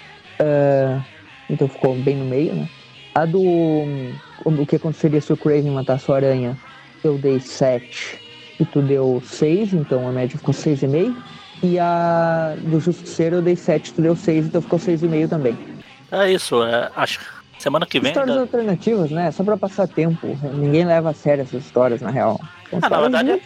Uh, então ficou bem no meio, né? A do. O que aconteceria se o Craven matasse o Aranha? Eu dei 7 e tu deu 6, então a média ficou 6,5. E a do Justiceiro eu dei 7, tu deu 6, então ficou 6,5 também. É isso, é, acho semana que vem. Histórias ainda... alternativas, né? Só pra passar tempo. Ninguém leva a sério essas histórias, na real. Ah, na verdade,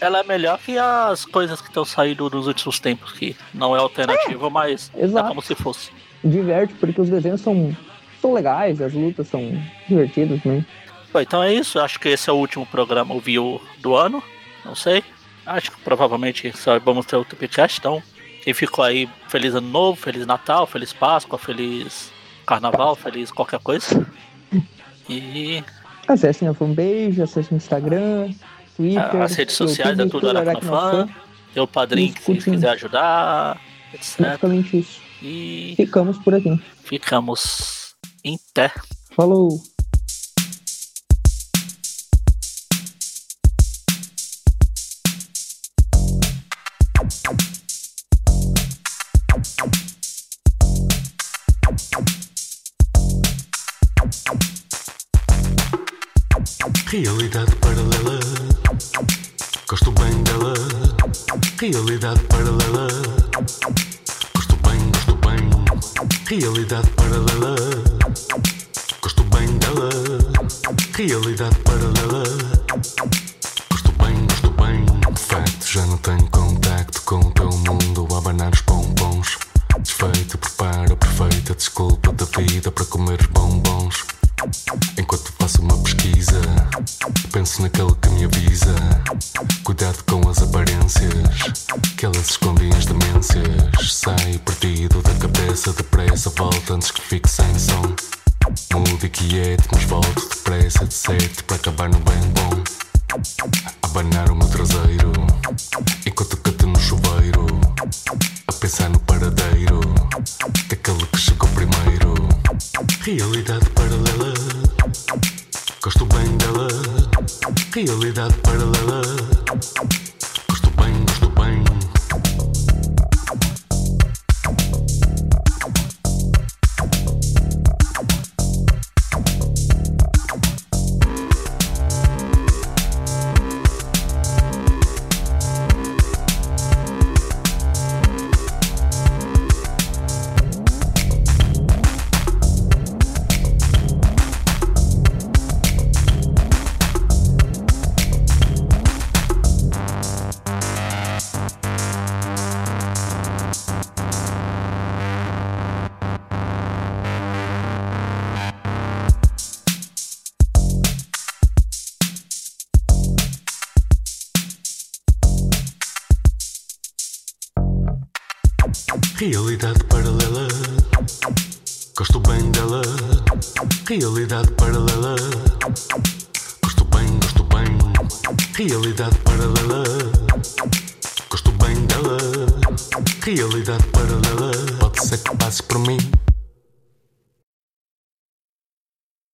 ela é melhor que as coisas que estão saindo nos últimos tempos, que não é alternativa, é, mas exato. é como se fosse diverte, porque os desenhos são, são legais, as lutas são divertidas também. Bom, então é isso, acho que esse é o último programa Viu do ano, não sei. Acho que provavelmente só vamos ter outro podcast, então quem ficou aí, feliz ano novo, feliz Natal, feliz Páscoa, feliz Carnaval, feliz qualquer coisa. E. Acessem a fanpage, acessem o Instagram, Twitter. As redes sociais YouTube, é tudo Aracnofan. Tem o padrinho que se quiser ajudar, etc. Basicamente isso. E ficamos por aqui. Ficamos em pé. Falou! Realidade paralela. Gosto bem dela. Realidade paralela. Realidade paralela. Gosto bem dela. Realidade paralela. Gosto bem, gosto bem. De facto, já não tenho contacto com o teu mundo. A abanar os bombons. Desfeito, prepara perfeita desculpa da vida para comer os